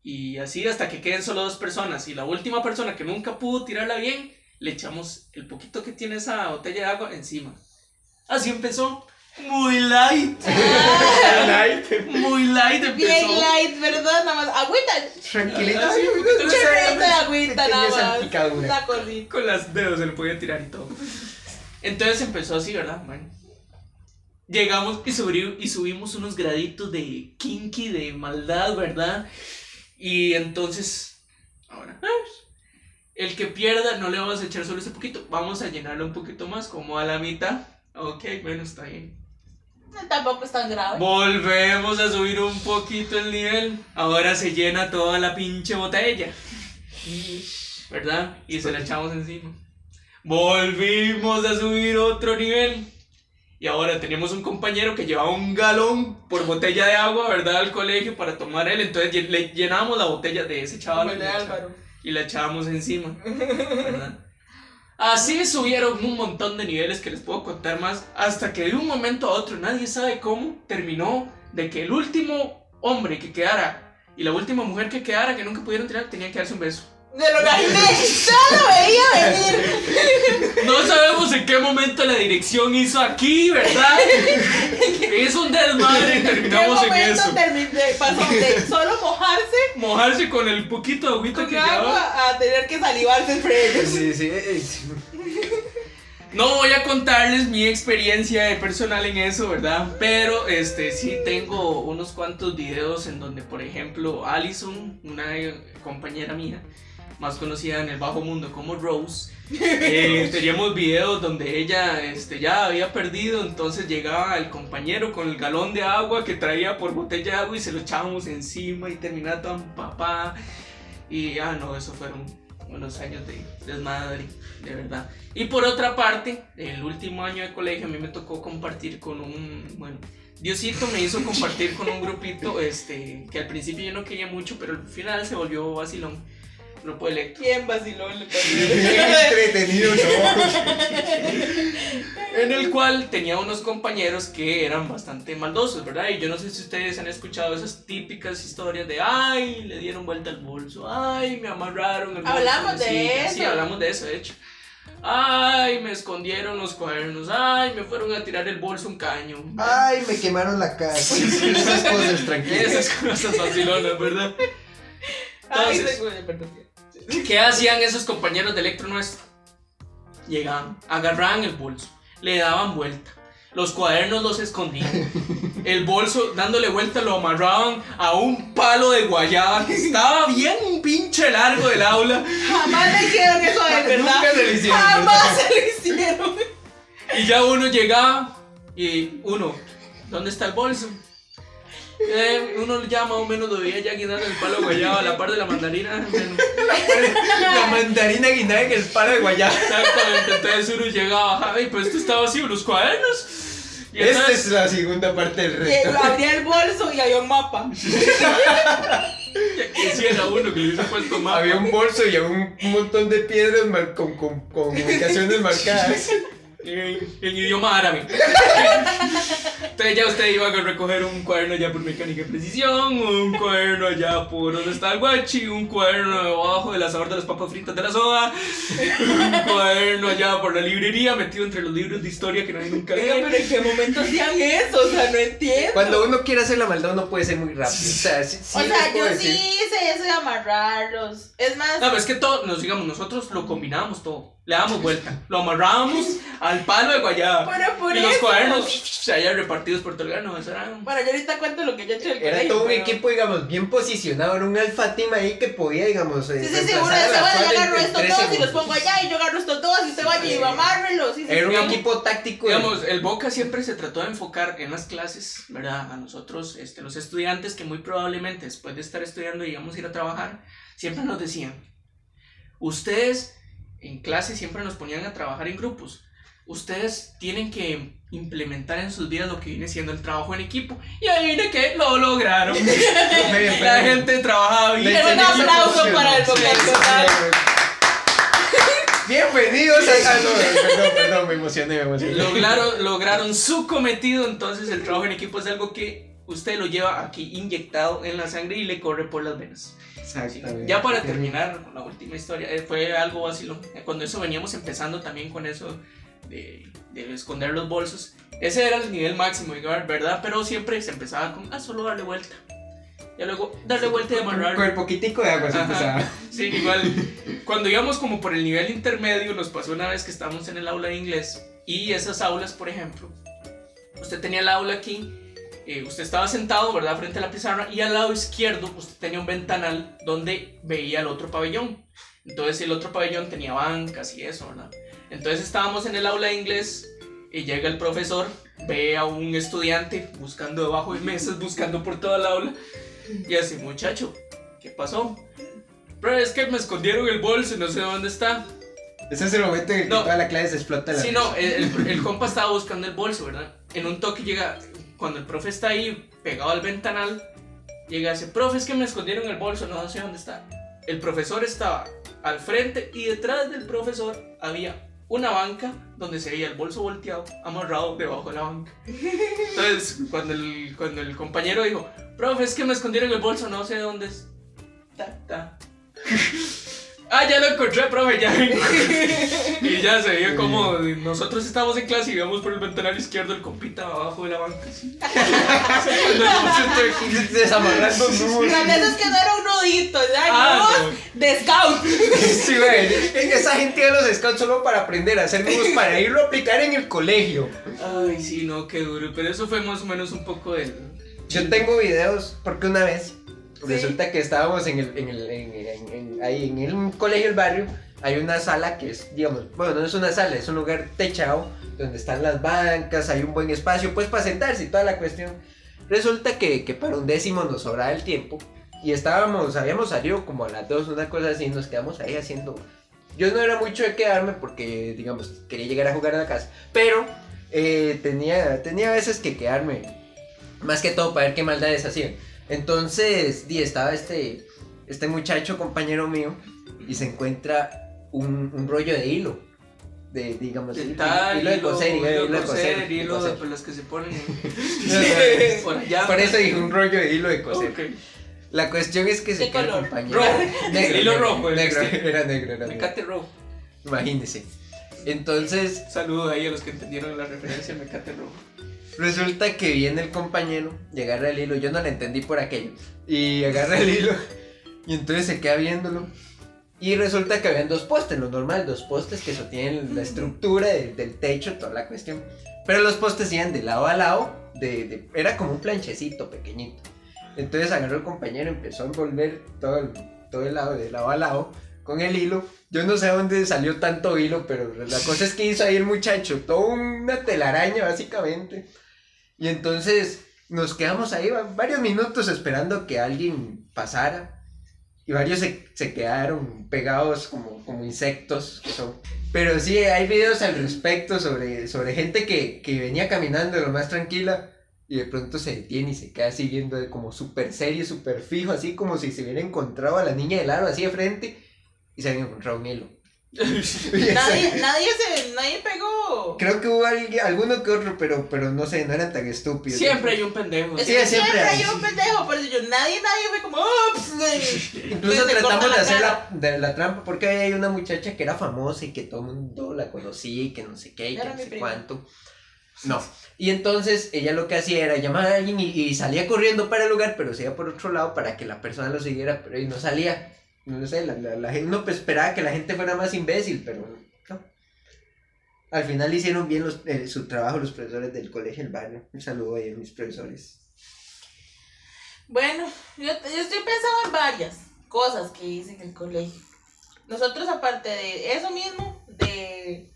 Speaker 1: Y así hasta que queden solo dos personas. Y la última persona que nunca pudo tirarla bien, le echamos el poquito que tiene esa botella de agua encima. Así empezó. Muy light. Muy light empezó.
Speaker 4: Bien light, ¿verdad? Nada más. Agüita.
Speaker 3: Tranquilito.
Speaker 1: Ah, sí, Un de
Speaker 4: chorrito de agüita, nada más. Una cosita.
Speaker 1: Con las dedos se le podía tirar y todo. Entonces empezó así, ¿verdad? Bueno. Llegamos y, subí- y subimos unos graditos de kinky, de maldad, ¿verdad? Y entonces, ahora, ah, el que pierda no le vamos a echar solo ese poquito, vamos a llenarlo un poquito más, como a la mitad. Ok, bueno, está bien.
Speaker 4: Tampoco es tan grave.
Speaker 1: Volvemos a subir un poquito el nivel. Ahora se llena toda la pinche botella. ¿Verdad? Y se la echamos encima. Volvimos a subir otro nivel. Y ahora tenemos un compañero que llevaba un galón por botella de agua, ¿verdad? Al colegio para tomar él. Entonces le llenamos la botella de ese chaval y la echábamos encima. ¿verdad? Así subieron un montón de niveles que les puedo contar más, hasta que de un momento a otro, nadie sabe cómo, terminó de que el último hombre que quedara y la última mujer que quedara, que nunca pudieron tirar, tenía que darse un beso.
Speaker 4: Ya lo veía venir.
Speaker 1: No sabemos en qué momento la dirección hizo aquí, ¿verdad? es un desmadre y
Speaker 4: ¿En qué
Speaker 1: terminamos en
Speaker 4: momento
Speaker 1: eso.
Speaker 4: terminé- pasó de solo mojarse
Speaker 1: Mojarse con el poquito de agüita
Speaker 4: con
Speaker 1: que llevaba.
Speaker 4: agua a tener que salivarse entre?
Speaker 3: Sí, sí, sí.
Speaker 1: No voy a contarles mi experiencia personal en eso, ¿verdad? Pero este sí tengo unos cuantos videos en donde, por ejemplo, Allison, una compañera mía, más conocida en el bajo mundo como Rose, eh, teníamos videos donde ella este, ya había perdido, entonces llegaba el compañero con el galón de agua que traía por botella de agua y se lo echábamos encima y terminaba tan papá. Y ah, no, eso fueron unos años de desmadre, de verdad. Y por otra parte, el último año de colegio a mí me tocó compartir con un, bueno, Diosito me hizo compartir con un grupito, este, que al principio yo no quería mucho, pero al final se volvió vacilón. Grupo electro.
Speaker 4: ¿Quién vaciló?
Speaker 3: Bien entretenido, ¿no?
Speaker 1: En el cual tenía unos compañeros que eran bastante maldosos, ¿verdad? Y yo no sé si ustedes han escuchado esas típicas historias de, ay, le dieron vuelta al bolso, ay, me amarraron el.
Speaker 4: Hablamos de
Speaker 1: silla". Sí,
Speaker 4: eso.
Speaker 1: hablamos de eso, de hecho. Ay, me escondieron los cuadernos, ay, me fueron a tirar el bolso un caño.
Speaker 3: Ay, me quemaron la casa. Esas cosas, tranquilas.
Speaker 1: Esas cosas vacilonas, ¿verdad?
Speaker 4: Ay,
Speaker 1: Entonces-
Speaker 4: se- perdón.
Speaker 1: ¿Qué hacían esos compañeros de electro nuestro? llegaban, agarraban el bolso, le daban vuelta. Los cuadernos los escondían. El bolso, dándole vuelta, lo amarraban a un palo de guayaba que estaba bien pinche largo del aula.
Speaker 4: Jamás le hicieron eso de verdad.
Speaker 3: Nunca se lo hicieron,
Speaker 4: Jamás se lo hicieron.
Speaker 1: Y ya uno llegaba y uno, ¿dónde está el bolso? Eh, uno ya más o menos lo veía ya guindando el palo de guayaba a la par de la mandarina. Bueno,
Speaker 3: La mandarina guindada en el palo de guayaba.
Speaker 1: Exactamente, entonces uno llegaba, ay, pues esto está vacío, los cuadernos. Y
Speaker 3: Esta
Speaker 1: entonces,
Speaker 3: es la segunda parte del reto.
Speaker 4: abría el bolso y había un mapa.
Speaker 1: sí era uno que le hubiese puesto mapa.
Speaker 3: Había un bolso y un montón de piedras mar- con, con, con ubicaciones marcadas.
Speaker 1: en, en idioma árabe. Entonces ya usted iba a recoger un cuaderno ya por mecánica de precisión, un cuaderno allá por donde está el guachi, un cuaderno debajo del asador de las papas fritas de la soda, un cuaderno allá por la librería metido entre los libros de historia que nadie nunca
Speaker 4: Oiga,
Speaker 1: lee.
Speaker 4: pero ¿en qué momento hacían eso? O sea, no entiendo.
Speaker 3: Cuando uno quiere hacer la maldad, uno puede ser muy rápido. O sea, sí, sí
Speaker 4: o sea, yo
Speaker 3: decir.
Speaker 4: sí hice eso de amarrarlos. Es más,
Speaker 1: No, pero es que todo, nos digamos, nosotros lo combinábamos todo. Le damos vuelta, lo amarrábamos al palo de guayaba.
Speaker 4: Pero por
Speaker 1: y los
Speaker 4: eso.
Speaker 1: cuadernos se hayan repartidos por todo el grano. Eso era.
Speaker 4: bueno, yo ahorita cuento lo que yo he hecho en el
Speaker 3: Era
Speaker 4: colegio,
Speaker 3: todo un
Speaker 4: pero-
Speaker 3: equipo, digamos, bien posicionado. Era un alfa team ahí que podía, digamos.
Speaker 4: Sí, sí, sí, dice,
Speaker 3: la
Speaker 4: bueno, yo agarro estos dos y los
Speaker 3: segundos.
Speaker 4: pongo allá y yo agarro estos dos y usted vaya y
Speaker 1: Sí.
Speaker 4: amárrelos. Sí, sí,
Speaker 3: Era un
Speaker 4: sí.
Speaker 3: equipo táctico.
Speaker 1: Digamos, el Boca siempre se trató de enfocar en las clases, ¿verdad? A nosotros, este, los estudiantes que muy probablemente después de estar estudiando y íbamos a ir a trabajar, siempre nos decían, ustedes en clase siempre nos ponían a trabajar en grupos. Ustedes tienen que implementar en sus vidas lo que viene siendo el trabajo en equipo. Y ahí viene que lo lograron. La gente trabajaba bien.
Speaker 4: Pero un aplauso para el vocacional.
Speaker 3: Bienvenidos a. Perdón, perdón, me emocioné, me emocioné.
Speaker 1: lograron, lograron su cometido, entonces el trabajo en equipo es algo que usted lo lleva aquí inyectado en la sangre y le corre por las venas. Sí.
Speaker 3: Exactamente.
Speaker 1: Ya para terminar con la última historia, eh, fue algo vacilo. Eh, Cuando eso veníamos empezando también con eso de, de esconder los bolsos. Ese era el nivel máximo, ¿verdad? Pero siempre se empezaba con, ah, solo darle vuelta. Y luego darle vuelta y
Speaker 3: Con
Speaker 1: amarrar.
Speaker 3: el poquitico de agua se empezaba.
Speaker 1: Sí, igual. Cuando íbamos como por el nivel intermedio, nos pasó una vez que estábamos en el aula de inglés y esas aulas, por ejemplo, usted tenía el aula aquí, eh, usted estaba sentado, ¿verdad?, frente a la pizarra y al lado izquierdo usted tenía un ventanal donde veía el otro pabellón. Entonces el otro pabellón tenía bancas y eso, ¿verdad? Entonces estábamos en el aula de inglés y llega el profesor, ve a un estudiante buscando debajo de mesas, buscando por toda el aula y así, muchacho, ¿qué pasó? Pero es que me escondieron el bolso y no sé dónde está.
Speaker 3: Ese es el momento en el que
Speaker 1: No.
Speaker 3: toda la clase se explota la
Speaker 1: Sí, no, el, el- el compa estaba buscando el bolso, ¿verdad? En un toque llega, cuando el profe está ahí pegado al ventanal, llega y dice, profe, es que me escondieron el bolso, no sé dónde está. El profesor estaba al frente y detrás del profesor había una banca donde se veía el bolso volteado, amarrado debajo de la banca. Entonces, cuando el, cuando el compañero dijo, profe, es que me escondieron el bolso, no sé dónde está. Ah, ya lo encontré, profe, ya. Y ya se veía como nosotros estábamos en clase y íbamos por el ventanal izquierdo el compita abajo de la banca. así.
Speaker 3: Desamarrando nudos.
Speaker 4: La neta es que no era un nudito, era
Speaker 1: Ah,
Speaker 4: nudos de scout.
Speaker 3: Sí, güey. Esa gente de los scouts solo para aprender a hacer nudos para irlo a aplicar en el colegio.
Speaker 1: Ay, sí, no, qué duro. Pero eso fue más o menos un poco del.
Speaker 3: Yo tengo videos porque una vez. Resulta que estábamos en el, en el, ahí en el colegio del barrio. Hay una sala que es, digamos, bueno, no es una sala, es un lugar techado donde están las bancas, hay un buen espacio, pues para sentarse y toda la cuestión. Resulta que, para un décimo nos sobraba el tiempo y estábamos, habíamos salido como a las dos, una cosa así, nos quedamos ahí haciendo. Yo no era mucho de quedarme porque, digamos, quería llegar a jugar a la casa, pero eh, tenía, tenía veces que quedarme, más que todo para ver qué maldades hacían. Entonces, di, estaba este, este muchacho, compañero mío, y se encuentra un, un rollo de hilo. De, digamos,
Speaker 1: de
Speaker 3: hilo,
Speaker 1: tal,
Speaker 3: hilo de coser, hilo,
Speaker 1: hilo
Speaker 3: hilo de coser.
Speaker 1: coser,
Speaker 3: de
Speaker 1: hilo
Speaker 3: coser.
Speaker 1: de los que se ponen
Speaker 3: Sí.
Speaker 1: por allá.
Speaker 3: Por eso dije un rollo de hilo de coser. La cuestión es que se
Speaker 4: ¿Qué
Speaker 3: queda el
Speaker 4: color?
Speaker 3: compañero.
Speaker 1: Rojo.
Speaker 3: Negro,
Speaker 1: Hilo
Speaker 3: negro,
Speaker 1: rojo, el
Speaker 3: Negro, era negro, era negro.
Speaker 1: Mecate rojo.
Speaker 3: Imagínese. Entonces,
Speaker 1: Saludo ahí a los que entendieron la referencia al mecate rojo.
Speaker 3: Resulta que viene el compañero y agarra el hilo. Yo no le entendí por aquello. Y agarra el hilo. Y entonces se queda viéndolo. Y resulta que habían dos postes, lo normal, dos postes que sostienen la estructura de- del techo, toda la cuestión. Pero los postes iban de lado a lado, de, de- era como un planchecito pequeñito. Entonces agarró el compañero, empezó a envolver todo el, todo el lado, de lado a lado, con el hilo. Yo no sé dónde salió tanto hilo, pero la cosa es que hizo ahí el muchacho, toda una telaraña básicamente. Y entonces nos quedamos ahí va- varios minutos esperando que alguien pasara. Y varios se, se quedaron pegados como, como insectos que son. Pero sí, hay videos al respecto sobre, sobre gente que, que venía caminando lo más tranquila y de pronto se detiene y se queda así viendo como súper serio, súper fijo, así como si se hubiera encontrado a la niña del aro así de frente y se había encontrado un hilo.
Speaker 4: Nadie, nadie se, nadie pegó.
Speaker 3: Creo que hubo alguien- alguno que otro, pero, pero no sé, no eran tan estúpidos.
Speaker 1: Siempre hay un pendejo.
Speaker 4: Es
Speaker 3: Sí,
Speaker 4: que
Speaker 3: siempre
Speaker 4: siempre
Speaker 3: hay.
Speaker 4: hay un pendejo, por eso yo, nadie, nadie fue como, ups.
Speaker 3: Incluso tratamos de
Speaker 4: la
Speaker 3: hacer la, de la trampa porque hay una muchacha que era famosa y que todo el mundo la conocía y que no sé qué y que no sé
Speaker 4: prima.
Speaker 3: cuánto. No. Y entonces ella lo que hacía era llamar a alguien y, y salía corriendo para el lugar, pero se iba por otro lado para que la persona lo siguiera, pero ahí no salía. No sé, la, la, la gente uno pues, esperaba que la gente fuera más imbécil, pero no. Al final hicieron bien los, eh, su trabajo los profesores del colegio El Barrio. Un saludo ahí a mis profesores.
Speaker 4: Bueno, yo, yo estoy pensando en varias cosas que hice en el colegio. Nosotros, aparte de eso mismo, de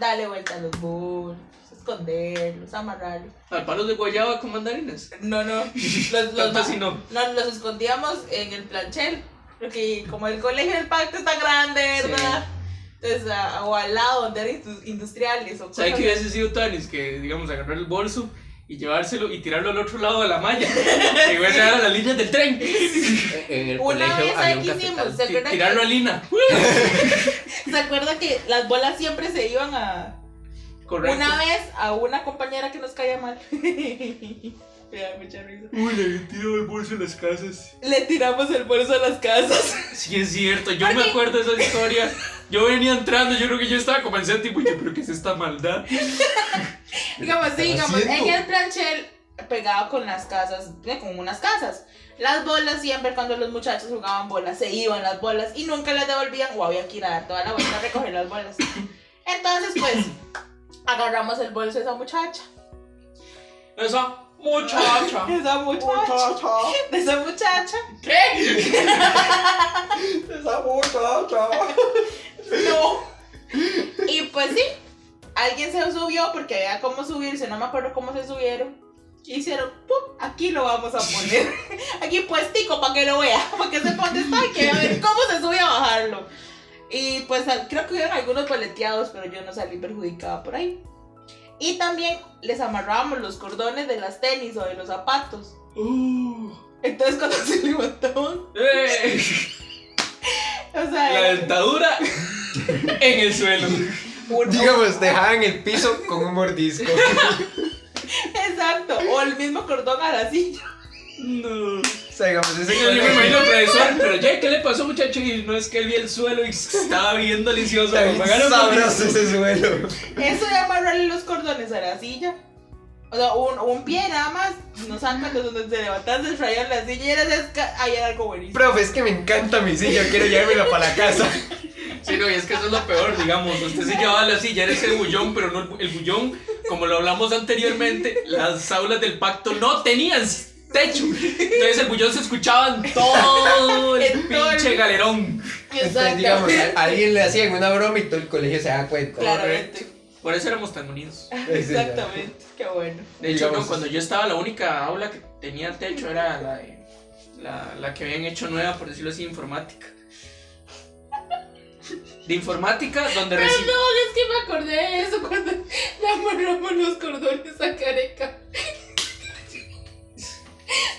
Speaker 4: darle vuelta a los bultos, esconderlos, amarrarlos.
Speaker 1: Al palo de guayaba con mandarinas.
Speaker 4: No, no, los, los,
Speaker 1: no.
Speaker 4: no, los escondíamos en el planchel. Porque como el colegio del pacto está grande, ¿verdad? Entonces, a- o al lado donde eran indu- industriales o
Speaker 1: ¿Sabes qué hubiese sido Tanis? Que, digamos, agarrar el bolso y llevárselo y tirarlo al otro lado de la malla. que hubiese a las líneas del tren.
Speaker 3: En el
Speaker 4: Una
Speaker 3: colegio
Speaker 4: vez,
Speaker 3: había
Speaker 4: ¿sabe
Speaker 3: un
Speaker 4: qué
Speaker 3: cafetal.
Speaker 4: hicimos? ¿Se acuerdan
Speaker 1: Tirarlo a Lina.
Speaker 4: ¿Se acuerda que las bolas siempre se iban a...
Speaker 1: Correcto.
Speaker 4: Una vez a una compañera que nos caía mal. Me da mucha risa.
Speaker 1: Uy, le tiró el bolso en las casas.
Speaker 4: Le tiramos el bolso a las casas.
Speaker 1: Sí, es cierto. Yo me acuerdo de esa historia. Yo venía entrando, yo creo que yo estaba como en tipo, yo, pero ¿qué es esta maldad?
Speaker 4: digamos, sí, digamos, en
Speaker 3: haciendo?
Speaker 4: el planchel pegado con las casas, eh, con unas casas. Las bolas siempre cuando los muchachos jugaban bolas se iban las bolas y nunca las devolvían o había que ir a dar toda la vuelta a recoger las bolas. Entonces, pues, agarramos el bolso de esa muchacha.
Speaker 1: Esa muchacha.
Speaker 4: Esa muchacha. De esa muchacha.
Speaker 1: ¿Qué?
Speaker 3: Esa muchacha.
Speaker 4: No. Y pues sí, alguien se subió porque había cómo subirse, no me acuerdo cómo se subieron. Hicieron, ¡pum! Aquí lo vamos a poner. Aquí puestico para que lo vea, para que sepa dónde está y que vea a ver cómo se sube a bajarlo. Y pues creo que hubieron algunos boleteados, pero yo no salí perjudicada por ahí. Y también les amarrábamos los cordones de las tenis o de los zapatos.
Speaker 1: Uh,
Speaker 4: Entonces cuando se levantaban,
Speaker 1: eh,
Speaker 4: o sea,
Speaker 1: la
Speaker 4: era
Speaker 1: dentadura en el suelo.
Speaker 3: Digamos, dejaban el piso con un mordisco.
Speaker 4: Exacto, o el mismo cordón a la silla.
Speaker 1: No.
Speaker 3: O sea, digamos, ese
Speaker 1: Yo me imagino
Speaker 3: colegio.
Speaker 1: al profesor, pero ya, ¿qué le pasó, muchacho? Y no es que él vio el suelo y estaba bien delicioso.
Speaker 3: Sabroso ese suelo.
Speaker 4: Eso de amarrarle los cordones a la silla. O sea, un, un pie nada más. No saben cuando donde se levantan, se traían la silla y era desca- Ahí era algo buenísimo.
Speaker 3: Profe, es que me encanta mi silla, quiero llevármela para la casa.
Speaker 1: Sí, no, y es que eso es lo peor, digamos. Usted se llevaba la silla, era ese bullón, pero no el, el bullón, como lo hablamos anteriormente, las aulas del pacto no tenían techo. Entonces el bullón se escuchaba en todo el
Speaker 4: En todo el-
Speaker 1: pinche galerón.
Speaker 3: Entonces, digamos, a, alguien le hacían una broma y todo el colegio se da cuenta.
Speaker 4: Claramente.
Speaker 1: Por eso éramos tan unidos.
Speaker 4: Exactamente. Qué bueno.
Speaker 1: De hecho,
Speaker 3: Digamos-
Speaker 1: no, cuando yo estaba, la única aula que tenía techo era la, de- la, la que habían hecho nueva, por decirlo así, informática. De informática, donde
Speaker 4: Perdón,
Speaker 1: reci-
Speaker 4: es que me acordé de eso cuando le amarramos los cordones a Careca.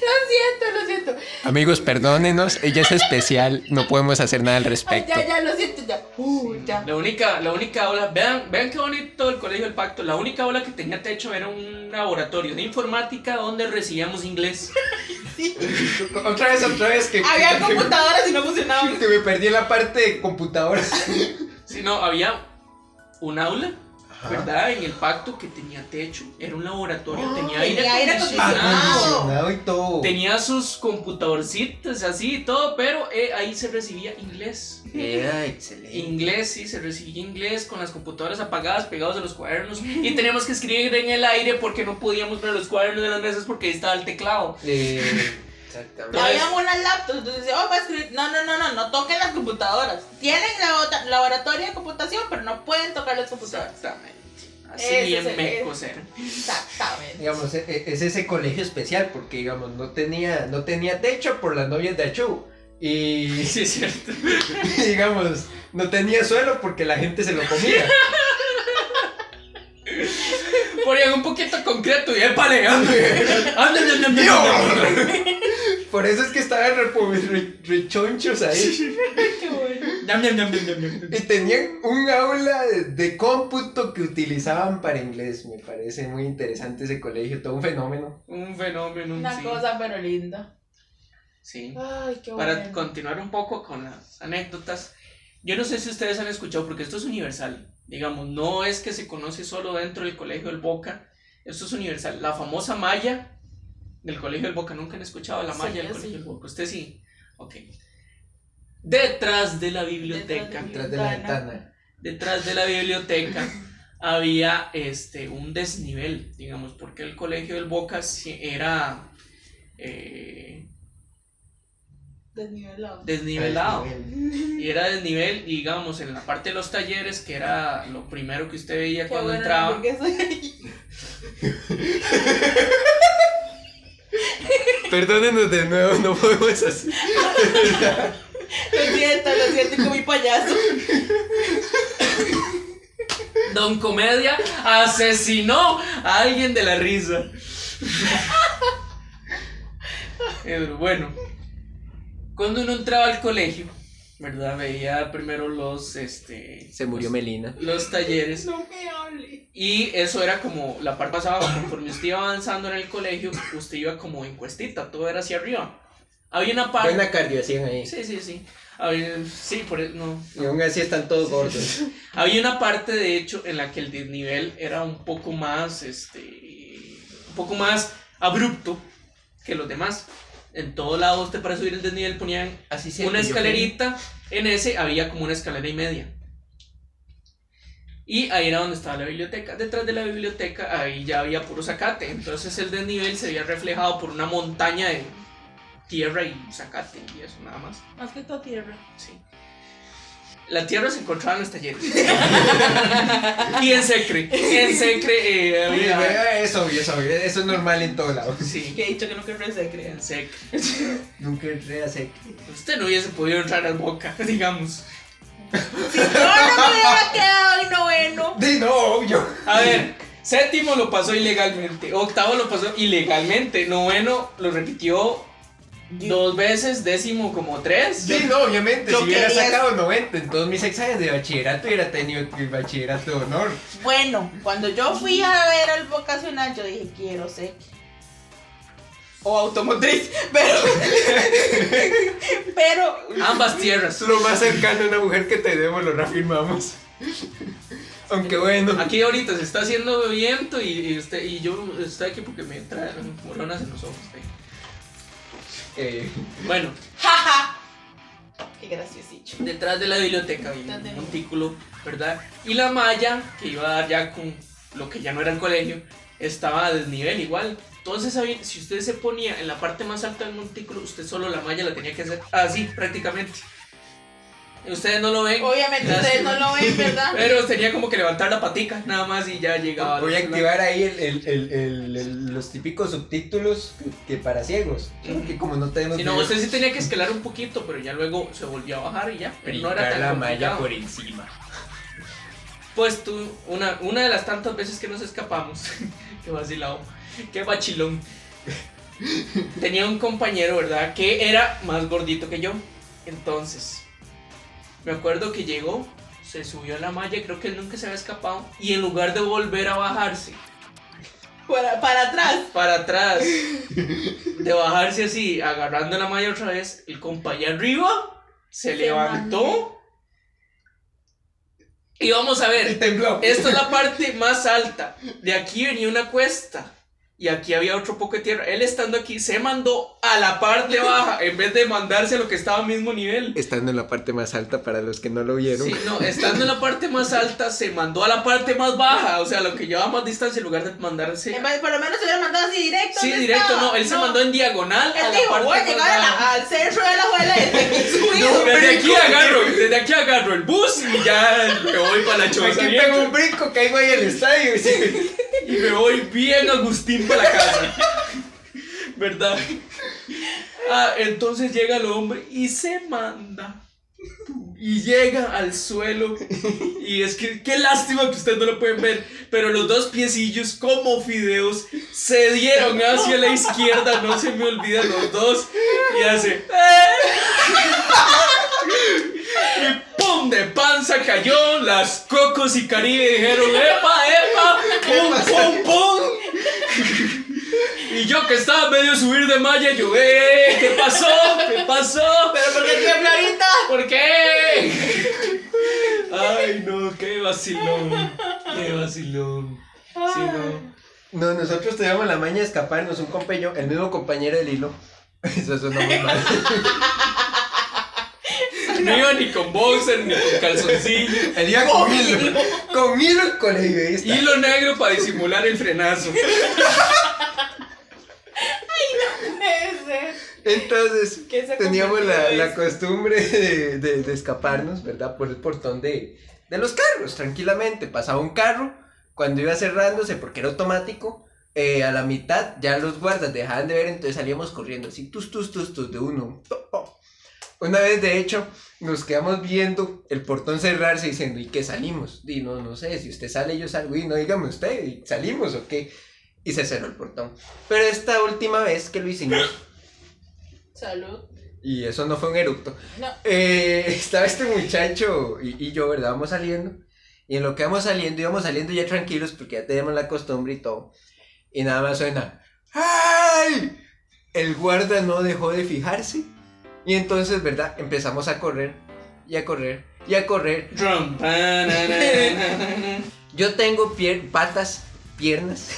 Speaker 4: Lo siento, lo siento.
Speaker 3: Amigos, perdónenos, ella es especial, no podemos hacer nada al
Speaker 4: Ay,
Speaker 3: respecto.
Speaker 4: ya, ya, lo siento, ya. Uh, ya.
Speaker 1: La única, la única aula, vean, vean qué bonito el colegio del pacto. La única aula que tenía techo era un laboratorio de informática donde recibíamos inglés.
Speaker 3: Otra vez, otra vez, que,
Speaker 4: Había
Speaker 3: que-
Speaker 4: computadoras y no funcionaban.
Speaker 3: que me perdí en la parte de computadoras.
Speaker 1: Si no, había un aula
Speaker 3: Ajá.
Speaker 1: ¿verdad? En el pacto que tenía techo, era un laboratorio,
Speaker 3: Oh,
Speaker 1: tenía aire
Speaker 4: tenía aire
Speaker 1: acondicionado.
Speaker 3: Y todo.
Speaker 1: Tenía sus computadorcitos así y todo, pero eh, ahí se recibía inglés.
Speaker 2: Era excelente.
Speaker 1: Inglés, sí, se recibía inglés con las computadoras apagadas, pegados a los cuadernos. Y teníamos que escribir en el aire porque no podíamos ver los cuadernos de las mesas porque ahí estaba el teclado.
Speaker 3: Eh,
Speaker 2: Exactamente.
Speaker 4: Había unas laptops, entonces decía, oh, va a escribir. No, no, no, no, no toquen las computadoras. Tienen la laboratorio de computación, pero no pueden tocar las computadoras.
Speaker 1: Exactamente. Así bien
Speaker 4: es el-
Speaker 1: mecos.
Speaker 4: Exactamente.
Speaker 3: digamos, e- e- es ese colegio especial porque, digamos, no tenía, no tenía techo por las novias de Achu. Y,
Speaker 1: Sí, es cierto.
Speaker 3: digamos, no tenía suelo porque la gente se lo comía.
Speaker 1: Ponían un poquito concreto y. Ande, ande, ande, ande.
Speaker 3: Por eso es que estaban rechonchos ahí. Y tenían un aula de, de cómputo que utilizaban para inglés. Me parece muy interesante ese colegio, todo un fenómeno.
Speaker 1: Un fenómeno.
Speaker 4: Una
Speaker 1: sí.
Speaker 4: cosa, pero linda.
Speaker 1: Sí.
Speaker 4: Ay, qué
Speaker 1: Para
Speaker 4: bueno.
Speaker 1: continuar un poco con las anécdotas, yo no sé si ustedes han escuchado, porque esto es universal. Digamos, no es que se conoce solo dentro del colegio del Boca, esto es universal. La famosa malla del colegio del Boca, nunca han escuchado la
Speaker 4: Sí,
Speaker 1: malla del colegio
Speaker 4: sí.
Speaker 1: del Boca. Usted sí. Ok. Detrás de la biblioteca,
Speaker 4: Detrás
Speaker 3: de la
Speaker 4: Ventana.
Speaker 1: detrás de la biblioteca había este un desnivel, digamos, porque el colegio del Boca sí era eh,
Speaker 4: Desnivelado.
Speaker 1: desnivelado.
Speaker 3: Nivel.
Speaker 1: Y era desnivel, digamos, en la parte de los talleres, que era lo primero que usted veía
Speaker 4: Qué
Speaker 1: cuando entraba.
Speaker 3: Perdónenos de nuevo, no podemos hacer.
Speaker 4: Lo siento, lo siento con mi payaso.
Speaker 1: Don Comedia asesinó a alguien de la risa. Bueno, cuando uno entraba al colegio, ¿verdad? Veía primero los, este...
Speaker 2: Se murió
Speaker 1: los,
Speaker 2: Melina.
Speaker 1: los talleres.
Speaker 4: No me hable.
Speaker 1: Y eso era como la parte pasada, conforme usted iba avanzando en el colegio, usted iba como en cuestita, todo era hacia arriba. Había una parte...
Speaker 3: Buena cardio hacían ahí.
Speaker 1: Sí, sí, sí. Había- sí, por eso no.
Speaker 3: Y aún así están todos gordos.
Speaker 1: Había una parte, de hecho, en la que el desnivel era un poco más, este, un poco más abrupto que los demás. En todo lado, usted para subir el desnivel ponían
Speaker 2: Así se
Speaker 1: una escalerita. En ese había como una escalera y media. Y ahí era donde estaba la biblioteca. Detrás de la biblioteca, ahí ya había puro zacate. Entonces el desnivel se veía reflejado por una montaña de tierra y zacate y eso nada más.
Speaker 4: Más que todo tierra.
Speaker 1: Sí. La tierra se encontraba en los talleres. y en Secre. En Secre eh, había.
Speaker 3: Eso, obvio, eso, obvio. Eso es normal en todo lado.
Speaker 1: Sí,
Speaker 4: Que he dicho que no quiero se crea.
Speaker 1: en Secre.
Speaker 3: Nunca entré a sec.
Speaker 1: Usted no hubiese podido entrar al boca, digamos.
Speaker 4: Yo no me hubiera quedado en noveno.
Speaker 3: Sí, no, obvio.
Speaker 1: A ver, séptimo lo pasó ilegalmente. Octavo lo pasó ilegalmente. Noveno lo repitió dos veces. Décimo como tres.
Speaker 3: Sí, no, obviamente.
Speaker 4: yo
Speaker 3: si hubiera
Speaker 4: quería-
Speaker 3: sacado 90 en todos mis exámenes de bachillerato, hubiera tenido el bachillerato de honor.
Speaker 4: Bueno, cuando yo fui a ver al vocacional, yo dije, quiero ser. O automotriz, pero. pero.
Speaker 1: Ambas tierras.
Speaker 3: Es lo más cercano a una mujer que tenemos, lo reafirmamos. Aunque bueno.
Speaker 1: Aquí ahorita se está haciendo viento y, y usted y yo estoy aquí porque me entran moronas en los ojos. ¿eh?
Speaker 3: Eh,
Speaker 1: Bueno,
Speaker 4: ¡Jaja! Qué graciosillo.
Speaker 1: detrás de la biblioteca había un montículo, ¿verdad? Y la malla que iba a dar ya con lo que ya no era el colegio estaba a desnivel igual. Entonces, si usted se ponía en la parte más alta del montículo, usted solo la malla la tenía que hacer así prácticamente. Ustedes no lo ven.
Speaker 4: Obviamente ustedes no lo ven, ¿verdad?
Speaker 1: Pero tenía como que levantar la patica nada más y ya llegaba.
Speaker 3: voy a activar ahí el, el- el- el- el- los típicos subtítulos que, que para ciegos. Que como no tenemos.
Speaker 1: Si no, usted sí tenía que escalar un poquito, pero ya luego se volvió a bajar y ya. Pero no era tan
Speaker 2: la malla por encima.
Speaker 1: Pues tú, una, una de las tantas veces que nos escapamos, qué vacilado, qué bachilón. Tenía un compañero, ¿verdad? Que era más gordito que yo. Entonces, me acuerdo que llegó, se subió a la malla, creo que él nunca se había escapado. Y en lugar de volver a bajarse
Speaker 4: Para, para atrás.
Speaker 1: para atrás, de bajarse así, agarrando la malla otra vez, el compañero arriba se,
Speaker 4: Se
Speaker 1: levantó Y vamos a
Speaker 3: Y
Speaker 1: ver,
Speaker 3: tembló.
Speaker 1: esta es la parte más alta. De aquí venía una cuesta. Y aquí había otro poco de tierra. Él estando aquí se mandó a la parte baja en vez de mandarse a lo que estaba al mismo nivel.
Speaker 3: Estando en la parte más alta para los que no lo vieron.
Speaker 1: Sí, no, estando en la parte más alta se mandó a la parte más baja. O sea, lo que llevaba más distancia en lugar de mandarse.
Speaker 4: En vez- Por lo menos se hubiera mandado así directo.
Speaker 1: Sí,
Speaker 4: ¿dónde
Speaker 1: directo,
Speaker 4: estaba?
Speaker 1: no. Él se mandó en diagonal a
Speaker 4: Él
Speaker 1: la
Speaker 4: dijo,
Speaker 1: parte
Speaker 4: voy a llegar a la- al centro de la abuela desde aquí subido.
Speaker 1: Desde aquí agarro, desde aquí agarro el bus y ya me voy para la choza.
Speaker 3: Aquí pego un brinco, caigo ahí al estadio. sí.
Speaker 1: Y me voy bien Agustín para la casa. ¿Verdad? Ah, entonces llega el hombre y se manda. Y llega al suelo. Y es que qué lástima que ustedes no lo pueden ver. Pero los dos piecillos, como fideos, se dieron hacia la izquierda. No se me olvidan los dos. Y hace. "Eh". Y pum, de panza cayó. Las cocos y Caribe dijeron: ¡Epa, epa! ¡Pum, pum, pum! Y yo que estaba medio subir de malla, yo, ¡eh! ¿Qué pasó? ¿Qué pasó?
Speaker 4: Pero ¿por qué tiembla ahorita?
Speaker 1: ¿Por qué? Ay, no, qué vacilón. Qué vacilón. Sí, no.
Speaker 3: No, nosotros teníamos la maña de escaparnos, un compañero, el mismo compañero del hilo. Eso suena muy mal.
Speaker 1: No iba ni con boxer ni con calzoncillo.
Speaker 3: El día con hilo. Con hilo el colegio.
Speaker 1: Hilo negro para disimular el frenazo.
Speaker 4: Ese.
Speaker 3: Entonces,
Speaker 4: ¿Qué se
Speaker 3: teníamos la, la costumbre de, de- de escaparnos, ¿verdad? Por el portón de, de los carros, tranquilamente. Pasaba un carro, cuando iba cerrándose, porque era automático, eh, a la mitad ya los guardas dejaban de ver, entonces salíamos corriendo así, tus, tus, tus, tus, de uno. Una vez, de hecho, nos quedamos viendo el portón cerrarse diciendo, ¿y qué salimos? Y no, no sé, si usted sale, yo salgo, y no, dígame usted, ¿y ¿salimos o qué? Y se cerró el portón. Pero esta última vez que lo hicimos,
Speaker 4: Salud.
Speaker 3: y eso no fue un eructo.
Speaker 4: No.
Speaker 3: Eh, estaba este muchacho y, y yo, ¿verdad? Vamos saliendo. Y en lo que vamos saliendo, íbamos saliendo ya tranquilos porque ya tenemos la costumbre y todo. Y nada más suena. ¡Ay! El guarda no dejó de fijarse. Y entonces, ¿verdad? Empezamos a correr y a correr y a correr.
Speaker 1: Drum.
Speaker 3: Yo tengo pier- patas, piernas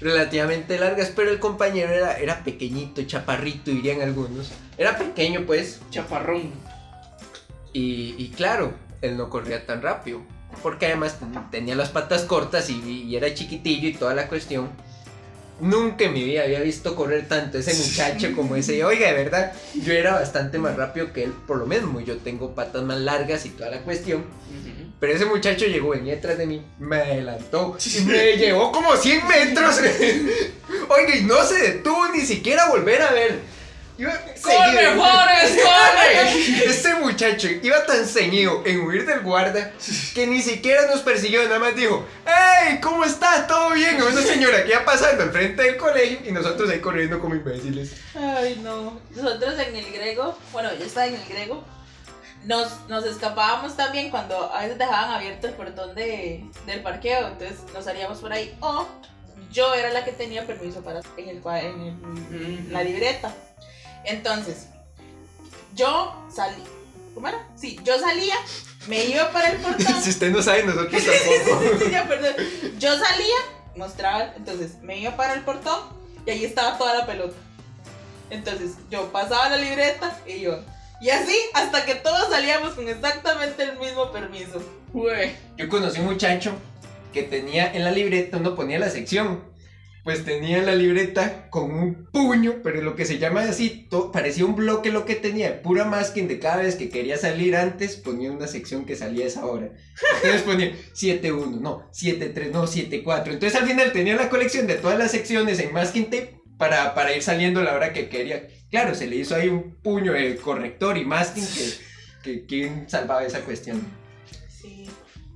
Speaker 3: relativamente largas, pero el compañero era, era pequeñito, chaparrito, dirían algunos. Era pequeño, pues.
Speaker 1: Chaparrón.
Speaker 3: Y, y claro, él no corría tan rápido. Porque además ten- tenía las patas cortas y, y era chiquitillo y toda la cuestión. Nunca en mi vida había visto correr tanto ese muchacho como ese. Oiga, de verdad, yo era bastante más rápido que él por lo mismo. Yo tengo patas más largas y toda la cuestión. Pero ese muchacho llegó, venía detrás de mí, me adelantó y me llevó como 100 metros. Oiga, y no se detuvo ni siquiera a volver a ver. Iba
Speaker 1: ¡Corre. Forrest, corre!
Speaker 3: Este muchacho iba tan ceñido en huir del guarda que ni siquiera nos persiguió, nada más dijo, ¡Hey! ¿Cómo está? ¿Todo bien? Una señora que iba pasando al frente del colegio y nosotros ahí corriendo como imbéciles.
Speaker 4: Ay, no. Nosotros en el grego, bueno, yo estaba en el grego, nos, nos escapábamos también cuando a veces dejaban abierto el portón de, del parqueo, entonces nos salíamos por ahí. O yo era la que tenía permiso para en, el, en el-
Speaker 1: Ujú.
Speaker 4: la libreta. Entonces, yo salí. ¿Cómo era? Sí, yo salía, me iba para el portón.
Speaker 3: Si usted no sabe, nosotros tampoco.
Speaker 4: Sí, ya, perdón. Yo salía, mostraba, entonces me iba para el portón y ahí estaba toda la pelota. Entonces yo pasaba la libreta y yo. Y así hasta que todos salíamos con exactamente el mismo permiso.
Speaker 1: Güey.
Speaker 3: Yo conocí un muchacho que tenía en la libreta, uno ponía la sección. Pues tenía en la libreta con un puño, pero lo que se llama así, parecía un bloque lo que tenía, pura masking de cada vez que quería salir antes, ponía una sección que salía a esa hora. Entonces ponía 7-1, no, 7-3, no, 7-4. Entonces al final tenía la colección de todas las secciones en masking tape para, para ir saliendo a la hora que quería. Claro, se le hizo ahí un puño de corrector y masking que, que salvaba esa cuestión.
Speaker 4: Sí.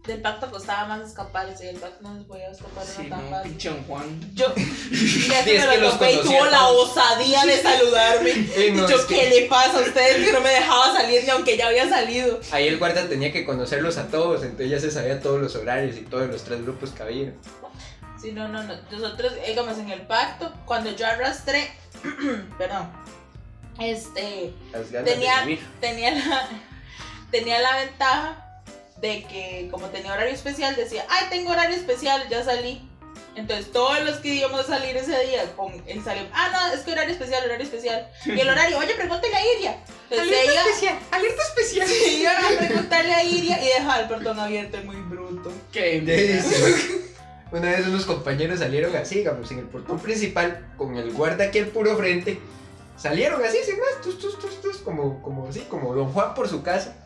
Speaker 4: Del pacto costaba más escapar, y del pacto no les podía escapar
Speaker 1: Sí,
Speaker 4: era tan
Speaker 1: no,
Speaker 4: fácil.
Speaker 1: pinche Juan.
Speaker 4: Yo, así
Speaker 3: es
Speaker 4: me
Speaker 3: que
Speaker 4: lo
Speaker 3: los
Speaker 4: topé y tuvo la osadía de saludarme.
Speaker 3: No,
Speaker 4: y yo,
Speaker 3: es que-
Speaker 4: ¿qué le pasa a ustedes que no me dejaba salir ni aunque ya había salido?
Speaker 3: Ahí el guarda tenía que conocerlos a todos, entonces ya se sabía todos los horarios y todos los tres grupos que había.
Speaker 4: Sí, no, no, no. Nosotros, digamos, en el pacto, cuando yo arrastré, perdón, este, Tenía- tenía la, tenía la ventaja de que como tenía horario especial decía, ay, tengo horario especial, ya salí. Entonces todos los que íbamos a salir ese día con él salió, ah, no, es que horario especial, horario especial. Y el horario, oye, pregúntale a Iria. Entonces ella
Speaker 3: especial, alerta especial.
Speaker 4: se iba a preguntarle a Iria y dejaba el portón abierto, es muy bruto.
Speaker 1: Qué
Speaker 3: Una vez unos compañeros salieron así, digamos, en el portón principal, con el guarda aquí al puro frente. Salieron así, sin más, tus, tus, tus, tus, como, como, así, como Don Juan por su casa.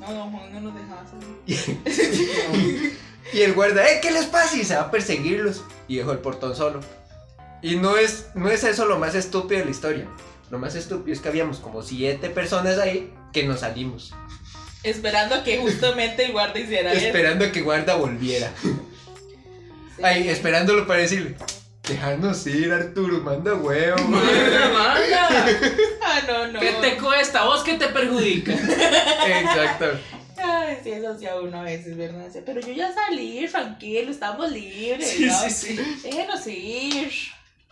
Speaker 4: No, no, Juan no nos dejaba salir.
Speaker 3: Y el guarda, ¡eh, qué les pasa! Y se va a perseguirlos. Y dejó el portón solo. Y no es, no es eso lo más estúpido de la historia. Lo más estúpido es que habíamos como siete personas ahí que nos salimos.
Speaker 4: Esperando a que justamente el guarda hiciera eso.
Speaker 3: Esperando que guarda volviera.
Speaker 4: Sí.
Speaker 3: Ay, esperándolo para decirle, déjanos ir, Arturo, manda huevo.
Speaker 1: Manda, manda.
Speaker 4: Ah, no, no.
Speaker 1: ¿Qué te cuesta? ¿Vos qué te perjudica?
Speaker 3: Exacto.
Speaker 4: Ay, sí, eso hacía uno a veces, ¿verdad? Pero yo ya salí, tranquilo, estamos libres.
Speaker 1: Sí,
Speaker 4: ¿no?
Speaker 1: sí, sí.
Speaker 4: Déjenos ir.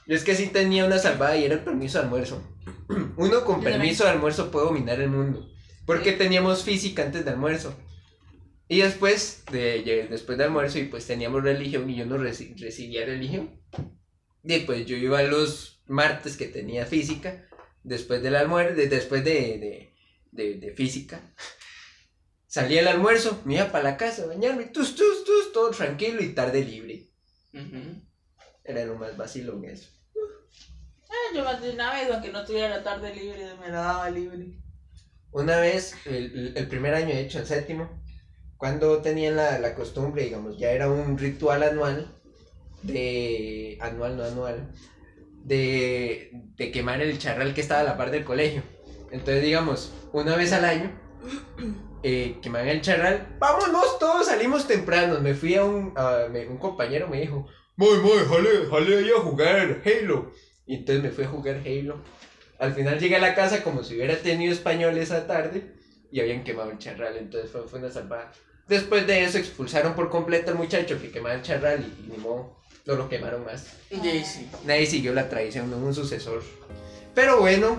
Speaker 3: Yo es que sí tenía una salvada y era el permiso de almuerzo. Uno con permiso de almuerzo puede dominar el mundo. Porque
Speaker 4: Sí.
Speaker 3: teníamos física antes de almuerzo. Y después de, de- después de almuerzo y pues teníamos religión y yo no reci- recibía religión. Y pues yo iba los martes que tenía física, después del almuerzo, después de, de, de- de física. Salía el almuerzo, me iba para la casa a bañarme, tus, tus, tus, todo tranquilo y tarde libre.
Speaker 1: Ujú.
Speaker 3: Era lo más vacilón eso.
Speaker 4: Ah, yo más de una vez, aunque no tuviera la tarde libre, me la daba libre.
Speaker 3: Una vez, el, el primer año, de hecho, el séptimo, cuando tenían la, la costumbre, digamos, ya era un ritual anual, de. Anual, no anual, de, de quemar el charral que estaba a la par del colegio. Entonces, digamos, una vez al año, eh, quemaban el charral, vámonos todos, salimos temprano. Me fui a un, a- me- un compañero, me dijo, muy, muy, jale, jale ahí a jugar Halo. Y entonces me fui a jugar Halo. Al final llegué a la casa como si hubiera tenido español esa tarde y habían quemado el charral, entonces fue, fue una salvada. Después de eso expulsaron por completo al muchacho que quemaba el charral y, y ni modo, no lo quemaron más.
Speaker 1: Sí, sí.
Speaker 3: Nadie siguió la tradición, no hubo un sucesor. Pero bueno,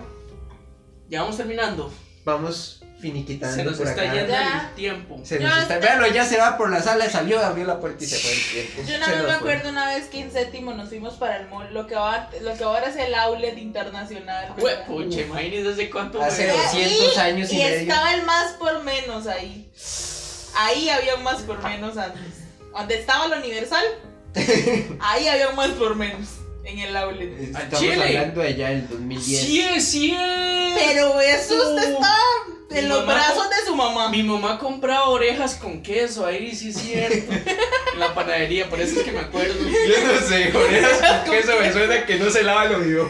Speaker 1: Ya vamos terminando.
Speaker 3: vamos finiquitando
Speaker 1: Se nos
Speaker 3: por
Speaker 1: está
Speaker 3: acá.
Speaker 1: yendo
Speaker 4: Ya.
Speaker 1: el tiempo.
Speaker 3: Se nos está... Véalo, ya se va por la sala, salió, abrió la puerta y se fue el tiempo.
Speaker 4: Yo
Speaker 3: Se
Speaker 4: nada más
Speaker 3: nos
Speaker 4: me
Speaker 3: fue.
Speaker 4: acuerdo una vez que en séptimo nos fuimos para el mall, lo que ahora, lo que ahora es el outlet internacional.
Speaker 1: Pucha, imagínate desde cuánto
Speaker 3: Hace
Speaker 1: fue.
Speaker 3: dos- 200 años y medio.
Speaker 4: estaba el más por menos ahí. Ahí había un más por menos antes. Donde estaba el Universal, ahí había más por menos en el outlet.
Speaker 3: Estamos
Speaker 1: Chile.
Speaker 3: hablando de allá del 2010.
Speaker 1: Sí, es cierto.
Speaker 4: Pero eso usted estaba
Speaker 1: Mi
Speaker 4: en los
Speaker 1: mamá
Speaker 4: brazos de su mamá.
Speaker 1: Mi mamá compraba orejas con queso, ahí sí es cierto. En la panadería, por eso es que me acuerdo.
Speaker 3: Yo no sé, orejas con queso me suena que no se lava lo vivo.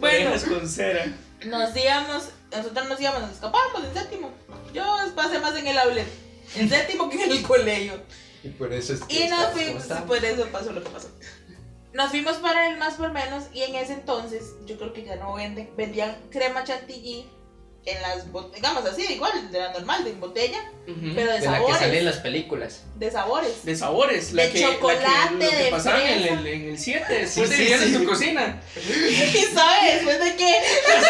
Speaker 4: Bueno,
Speaker 1: Orejas con cera.
Speaker 4: nos íbamos, nosotros nos íbamos, nos escapábamos en séptimo. Yo pasé más en el outlet, en séptimo que en el colegio.
Speaker 3: Y por eso es que
Speaker 4: Y nos fuimos,
Speaker 3: estamos.
Speaker 4: por eso pasó lo que pasó. Nos fuimos para el más por menos y en ese entonces, yo creo que ya no venden, vendían crema chantilly en las botellas, digamos así, igual, de la normal, de en botella, pero de,
Speaker 3: De la que
Speaker 4: sabores.
Speaker 3: sale en las películas.
Speaker 4: De sabores.
Speaker 1: De sabores. La
Speaker 4: De
Speaker 1: que,
Speaker 4: chocolate,
Speaker 1: la que, lo que
Speaker 4: de
Speaker 1: pasaban en el, en el 7, después
Speaker 3: Sí,
Speaker 1: de
Speaker 3: sí,
Speaker 1: en tu cocina.
Speaker 4: ¿Y sabes después de qué?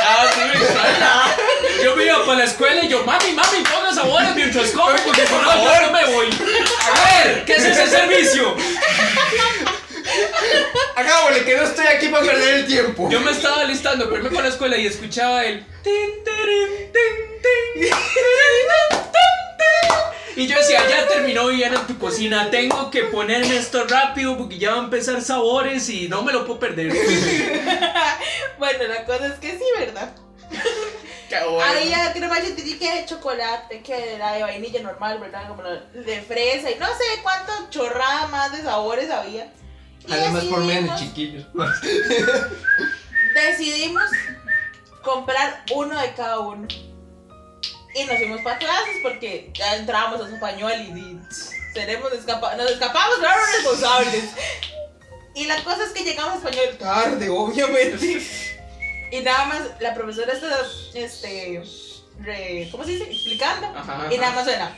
Speaker 1: Ah, sí, me extraña. Yo me iba para la escuela y yo, mami, mami, ponga sabores mientras como, porque por favor no me voy. A ver, ¿qué es ese servicio?
Speaker 3: Hagámosle que no estoy aquí para perder el tiempo.
Speaker 1: Yo me estaba listando para irme para la escuela y escuchaba el. Y yo decía, ya terminó bien en tu cocina, tengo que ponerme esto rápido porque ya va a empezar sabores y no me lo puedo perder.
Speaker 4: Bueno, la cosa es que sí, ¿verdad?
Speaker 1: Qué bueno.
Speaker 4: Había crema chantilly que de chocolate, que era de vainilla normal, ¿verdad? Como la de fresa y no sé cuántas chorradas más de sabores había.
Speaker 3: Además por menos, chiquillos.
Speaker 4: decidimos comprar uno de cada uno. Y nos fuimos para clases porque ya entrábamos a su pañuelo y, y seremos escapa nos escapamos, claro, responsables. Y la cosa es que llegamos a español tarde, obviamente. Y nada más la profesora está, este, re- ¿cómo se dice? Explicando.
Speaker 1: Ajá,
Speaker 4: Y nada más suena.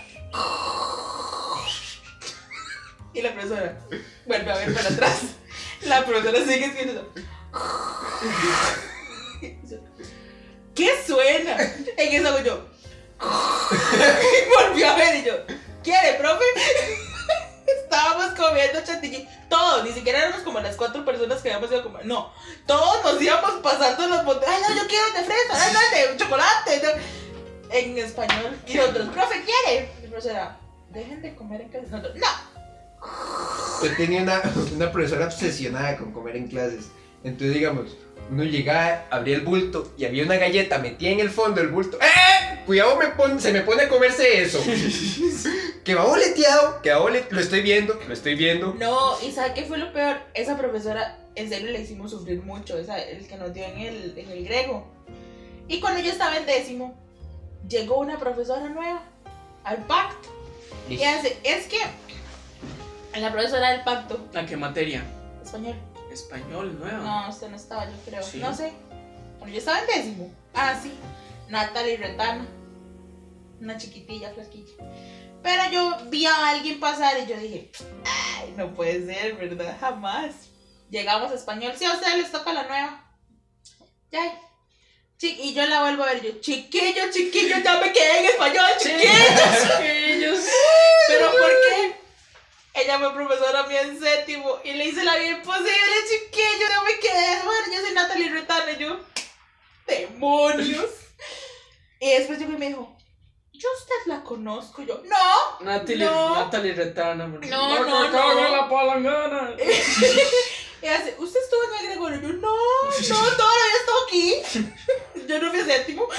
Speaker 4: Y la profesora vuelve a ver para atrás. La profesora sigue escribiendo. ¿Qué suena? En eso hago yo. y volvió a ver y yo, ¿quiere, profe? Estábamos comiendo chantilly, todos, ni siquiera éramos como las cuatro personas que habíamos ido a comer, no, todos nos íbamos pasando los botellas, ay no, yo quiero de fresa, ay no, de chocolate, no". en español, y nosotros, profe, ¿quiere? Y el profesor era, dejen de comer en casa, nosotros, no,
Speaker 3: Yo tenía una, una profesora obsesionada con comer en clases. Entonces, digamos, uno llegaba, abría el bulto y había una galleta metida en el fondo del bulto. ¡Eh! Cuidado, me pon- se me pone a comerse eso. que va boleteado, que va bolet- Lo estoy viendo, lo estoy viendo.
Speaker 4: No, y ¿sabe qué fue lo peor? Esa profesora, en serio, le hicimos sufrir mucho, esa, el que nos dio en el, en el griego. Y cuando yo estaba en décimo, llegó una profesora nueva al pacto. Y hace, es que la profesora del pacto,
Speaker 1: ¿A qué materia?
Speaker 4: español,
Speaker 1: Español, nuevo.
Speaker 4: no, usted no estaba, yo creo,
Speaker 1: Sí.
Speaker 4: no sé. Cuando yo estaba en décimo, ah, sí, Natalie Retana, una chiquitilla, flasquilla. Pero yo vi a alguien pasar y yo dije, ay, no puede ser, ¿verdad? Jamás. Llegamos a español, sí, a ustedes les toca la nueva. Ya. Y yo la vuelvo a ver, yo, chiquillo, chiquillo, ya me quedé en español, chiquillo.
Speaker 1: Chiquillos.
Speaker 4: Pero ¿por qué? Ella fue profesora mía en séptimo y le hice la vida imposible, chiquillo, no me quedé. Bueno, yo soy Natalie Retana y yo, demonios. y después llegó y me dijo, yo usted la conozco. Yo, no.
Speaker 1: Natalie,
Speaker 4: No.
Speaker 1: Natalie Retana.
Speaker 4: No, no, no.
Speaker 1: en la palangana.
Speaker 4: Y hace, ¿usted estuvo en el Gregorio? Yo, no, no, todavía estoy aquí. Yo no fui a séptimo.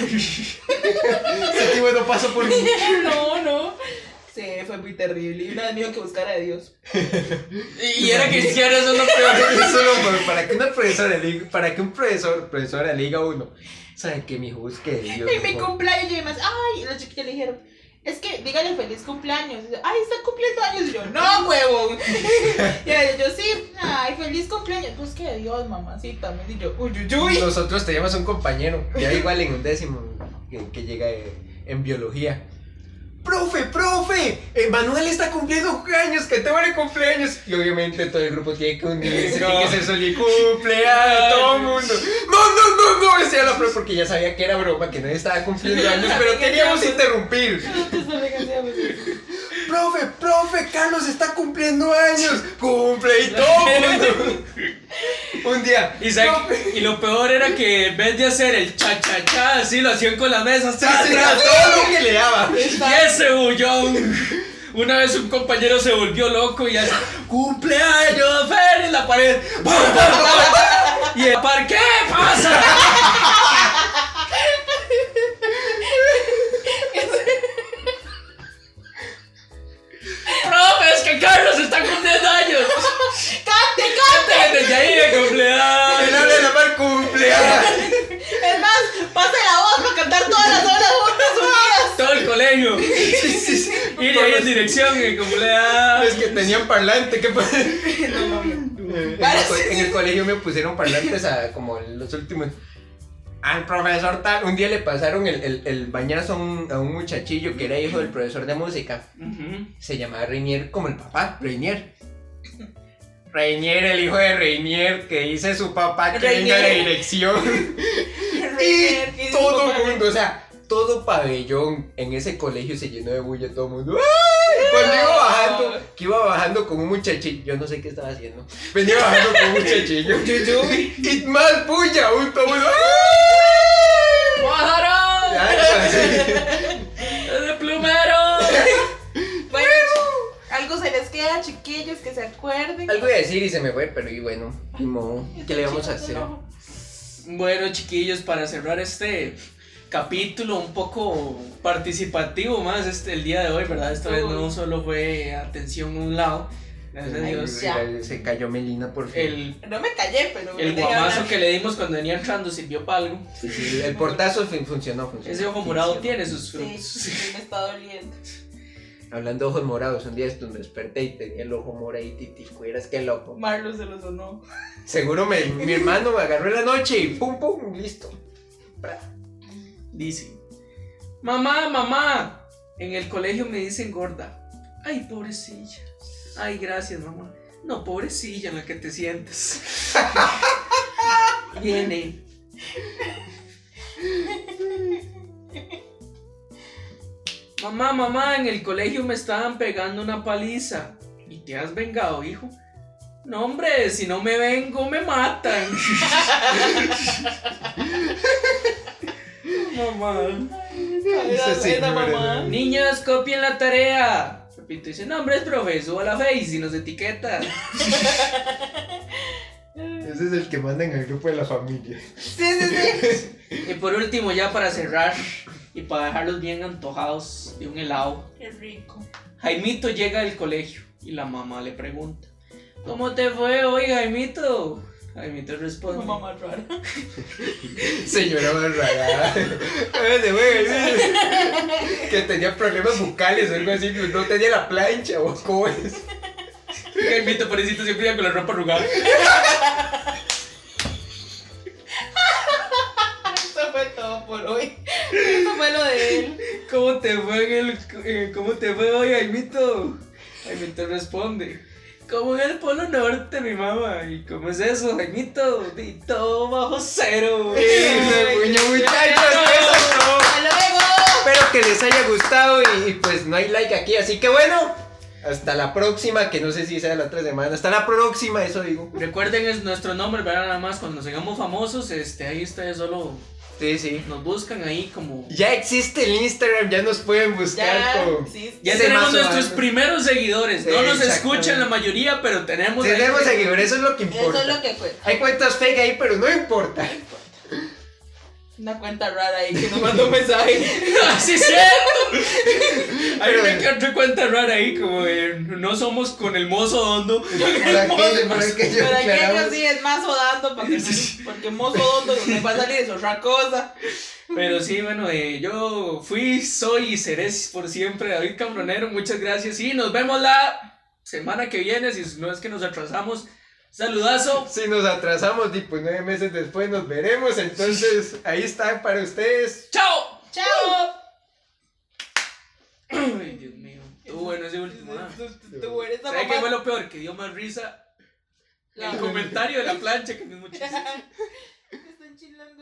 Speaker 3: Séptimo no paso por mí.
Speaker 4: no, no. Sí, fue muy terrible. Y una vez me dijo que buscara a Dios.
Speaker 1: Y era cristiano, eso es lo peor.
Speaker 3: Eso no, para que una profesora le diga- para que un profesor, profesora le diga a uno, ¿saben que mi hijo busque de Dios?
Speaker 4: En mi
Speaker 3: mejor"?
Speaker 4: cumpleaños y demás, ay, y los chiquillos le dijeron, es que dígale feliz cumpleaños. Y yo, ay, está cumpliendo años. Y yo, no, huevón. y yo, sí, ay, feliz cumpleaños. Pues que de Dios, mamacita. Me y yo, uy, uy, uy.
Speaker 3: Nosotros teníamos un compañero, ya igual en un décimo, que, que llega en biología. ¡Profe, profe! Eh, Manuel está cumpliendo años, que te van a cumpleaños. Y obviamente todo el grupo tiene que unirse,
Speaker 1: No.
Speaker 3: tiene que soli cumpleaños, todo el mundo. No, no, no, no, decía la profe porque ya sabía que era broma, que nadie estaba cumpliendo años, pero queríamos interrumpir.
Speaker 4: Nosotros también hacíamos eso.
Speaker 3: Profe, profe, Carlos está cumpliendo años. Cumple y todo. Un día.
Speaker 1: Y, sabe- y lo peor era que en vez de hacer el cha cha cha, así lo hacían con las mesas.
Speaker 3: sí,
Speaker 1: ¡tras, tras,
Speaker 3: todo lo que le daba.
Speaker 1: Y ese bullón. Una vez un compañero se volvió loco y hace cumpleaños, Fer en la pared. Y el par, ¿qué pasa? Carlos está cumpliendo años.
Speaker 4: ¡Cante, cante!
Speaker 1: Desde ahí de
Speaker 3: El
Speaker 1: cumpleaños.
Speaker 3: hable de la mal cumpleaños.
Speaker 4: Es más, pase la voz para cantar todas las horas juntas unidas.
Speaker 1: Todo el colegio.
Speaker 3: Sí, sí, sí.
Speaker 1: Ir ahí en dirección en cumpleaños.
Speaker 3: Es que tenían parlante, ¿qué pasa?
Speaker 4: No, no, no.
Speaker 3: Eh, En el, co- en el colegio me pusieron parlantes a como en los últimos. Al profesor tal, un día le pasaron el, el, el bañazo a un, a un muchachillo que era hijo del profesor de música. Se llamaba Reinier como el papá, Reinier. Reinier, el hijo de Reinier, que dice su papá que venga la
Speaker 4: Reinier.
Speaker 3: dirección.
Speaker 4: Reiner,
Speaker 3: Y todo el mundo, o sea, todo pabellón en ese colegio se llenó de bulla, todo el mundo. ¡Ay! Cuando iba bajando, que iba bajando con un muchachillo, yo no sé qué estaba haciendo. Venía bajando con un muchachillo. y más bulla, aún todo el mundo.
Speaker 1: ¡Pájaro! ¡Es de plumero!
Speaker 4: Bueno, algo se les queda, chiquillos, que se acuerden.
Speaker 3: Algo iba a decir y se me fue, pero y bueno, ni modo, ¿qué le vamos a hacer?
Speaker 1: Bueno, chiquillos, para cerrar este capítulo un poco participativo más este el día de hoy, ¿verdad? Esta vez no solo fue atención a un lado, gracias a Dios.
Speaker 4: ya.
Speaker 3: Se cayó Melina por fin.
Speaker 1: El,
Speaker 4: No me callé, pero.
Speaker 1: el guamazo que le dimos cuando venía entrando sirvió para algo.
Speaker 3: Sí, sí, el portazo fin- funcionó, funcionó.
Speaker 1: Ese ojo morado
Speaker 3: Funcionó.
Speaker 1: tiene sus
Speaker 4: Sí,
Speaker 1: frutos.
Speaker 4: sí, me está doliendo.
Speaker 3: Hablando de ojos morados, un día esto me desperté y tenía el ojo moradito y tico, eras qué loco.
Speaker 4: Marlo se lo sonó.
Speaker 3: Seguro me- mi hermano me agarró en la noche y pum pum, listo.
Speaker 1: Dice, mamá, mamá, en el colegio me dicen gorda. Ay, pobrecilla. Ay, gracias, mamá. No, pobrecilla en la que te sientes. Viene. Mamá, mamá, en el colegio me estaban pegando una paliza. ¿Y te has vengado, hijo? No, hombre, si no me vengo, me matan. mamá.
Speaker 3: Era.
Speaker 1: Niños, copien la tarea. Pepito dice, no, hombre, es profe, suba la face y nos etiqueta.
Speaker 3: Ese es el que manda en el grupo de la familia.
Speaker 4: Sí, sí, sí.
Speaker 1: Y por último, ya para cerrar y para dejarlos bien antojados de un helado,
Speaker 4: Qué rico.
Speaker 1: Jaimito llega al colegio y la mamá le pregunta, ¿cómo te fue hoy, Jaimito? Jaimito responde,
Speaker 4: Una mamá rara.
Speaker 3: Señora güey, sí. Que tenía problemas bucales o algo así. No tenía la plancha o cómo es.
Speaker 1: Jaimito, pobrecito, siempre iba con la ropa arrugada.
Speaker 4: Eso fue todo por hoy. Eso fue lo de él.
Speaker 1: ¿Cómo te fue en el, eh, ¿Cómo te fue hoy, Jaimito? Jaimito responde, como en el Polo Norte, mi mamá. ¿Y cómo es eso, Jaimito? Y todo bajo cero.
Speaker 3: Puño, muchachos.
Speaker 4: ¡Hasta luego!
Speaker 3: Espero que les haya gustado y, y pues no hay like aquí. Así que bueno, hasta la próxima. Que no sé si sea la otra semana. Hasta la próxima, eso digo.
Speaker 1: Recuerden es nuestro nombre, ¿verdad? Nada más cuando nos hagamos famosos, este, ahí ustedes solo
Speaker 3: Sí, sí.
Speaker 1: nos buscan ahí como...
Speaker 3: Ya existe el Instagram, ya nos pueden buscar
Speaker 4: Ya,
Speaker 3: con.
Speaker 4: sí.
Speaker 1: Ya
Speaker 3: Ese
Speaker 1: tenemos nuestros primeros seguidores. No nos escuchan la mayoría, pero tenemos...
Speaker 3: Tenemos seguidores, eso es lo que importa.
Speaker 4: Eso es lo que cuenta.
Speaker 3: Hay cuentas fake ahí, pero no importa.
Speaker 4: Una cuenta rara ahí que nos mandó un mensaje.
Speaker 1: ¡Ah, sí, es cierto! Hay una que otra cuenta rara ahí, como de, no somos con el mozo hondo.
Speaker 3: Por aquello, aclaramos.
Speaker 4: sí es más odando para que no- porque mozo hondo lo que va a salir es otra cosa.
Speaker 1: Pero sí, bueno, eh, yo fui, soy y seré por siempre David Cambronero. Muchas gracias y nos vemos la semana que viene, si no es que nos atrasamos. Saludazo.
Speaker 3: Si nos atrasamos y pues nueve meses después nos veremos, entonces ahí está para ustedes.
Speaker 1: ¡Chao!
Speaker 4: ¡Chao!
Speaker 1: Ay, Dios mío. Estuvo bueno ese último.
Speaker 4: Tú- tú- tú eres la
Speaker 1: ¿Sabes qué fue lo peor? Que dio más risa
Speaker 4: La-
Speaker 1: el comentario de la plancha que me muchísimo.
Speaker 4: Están chilando.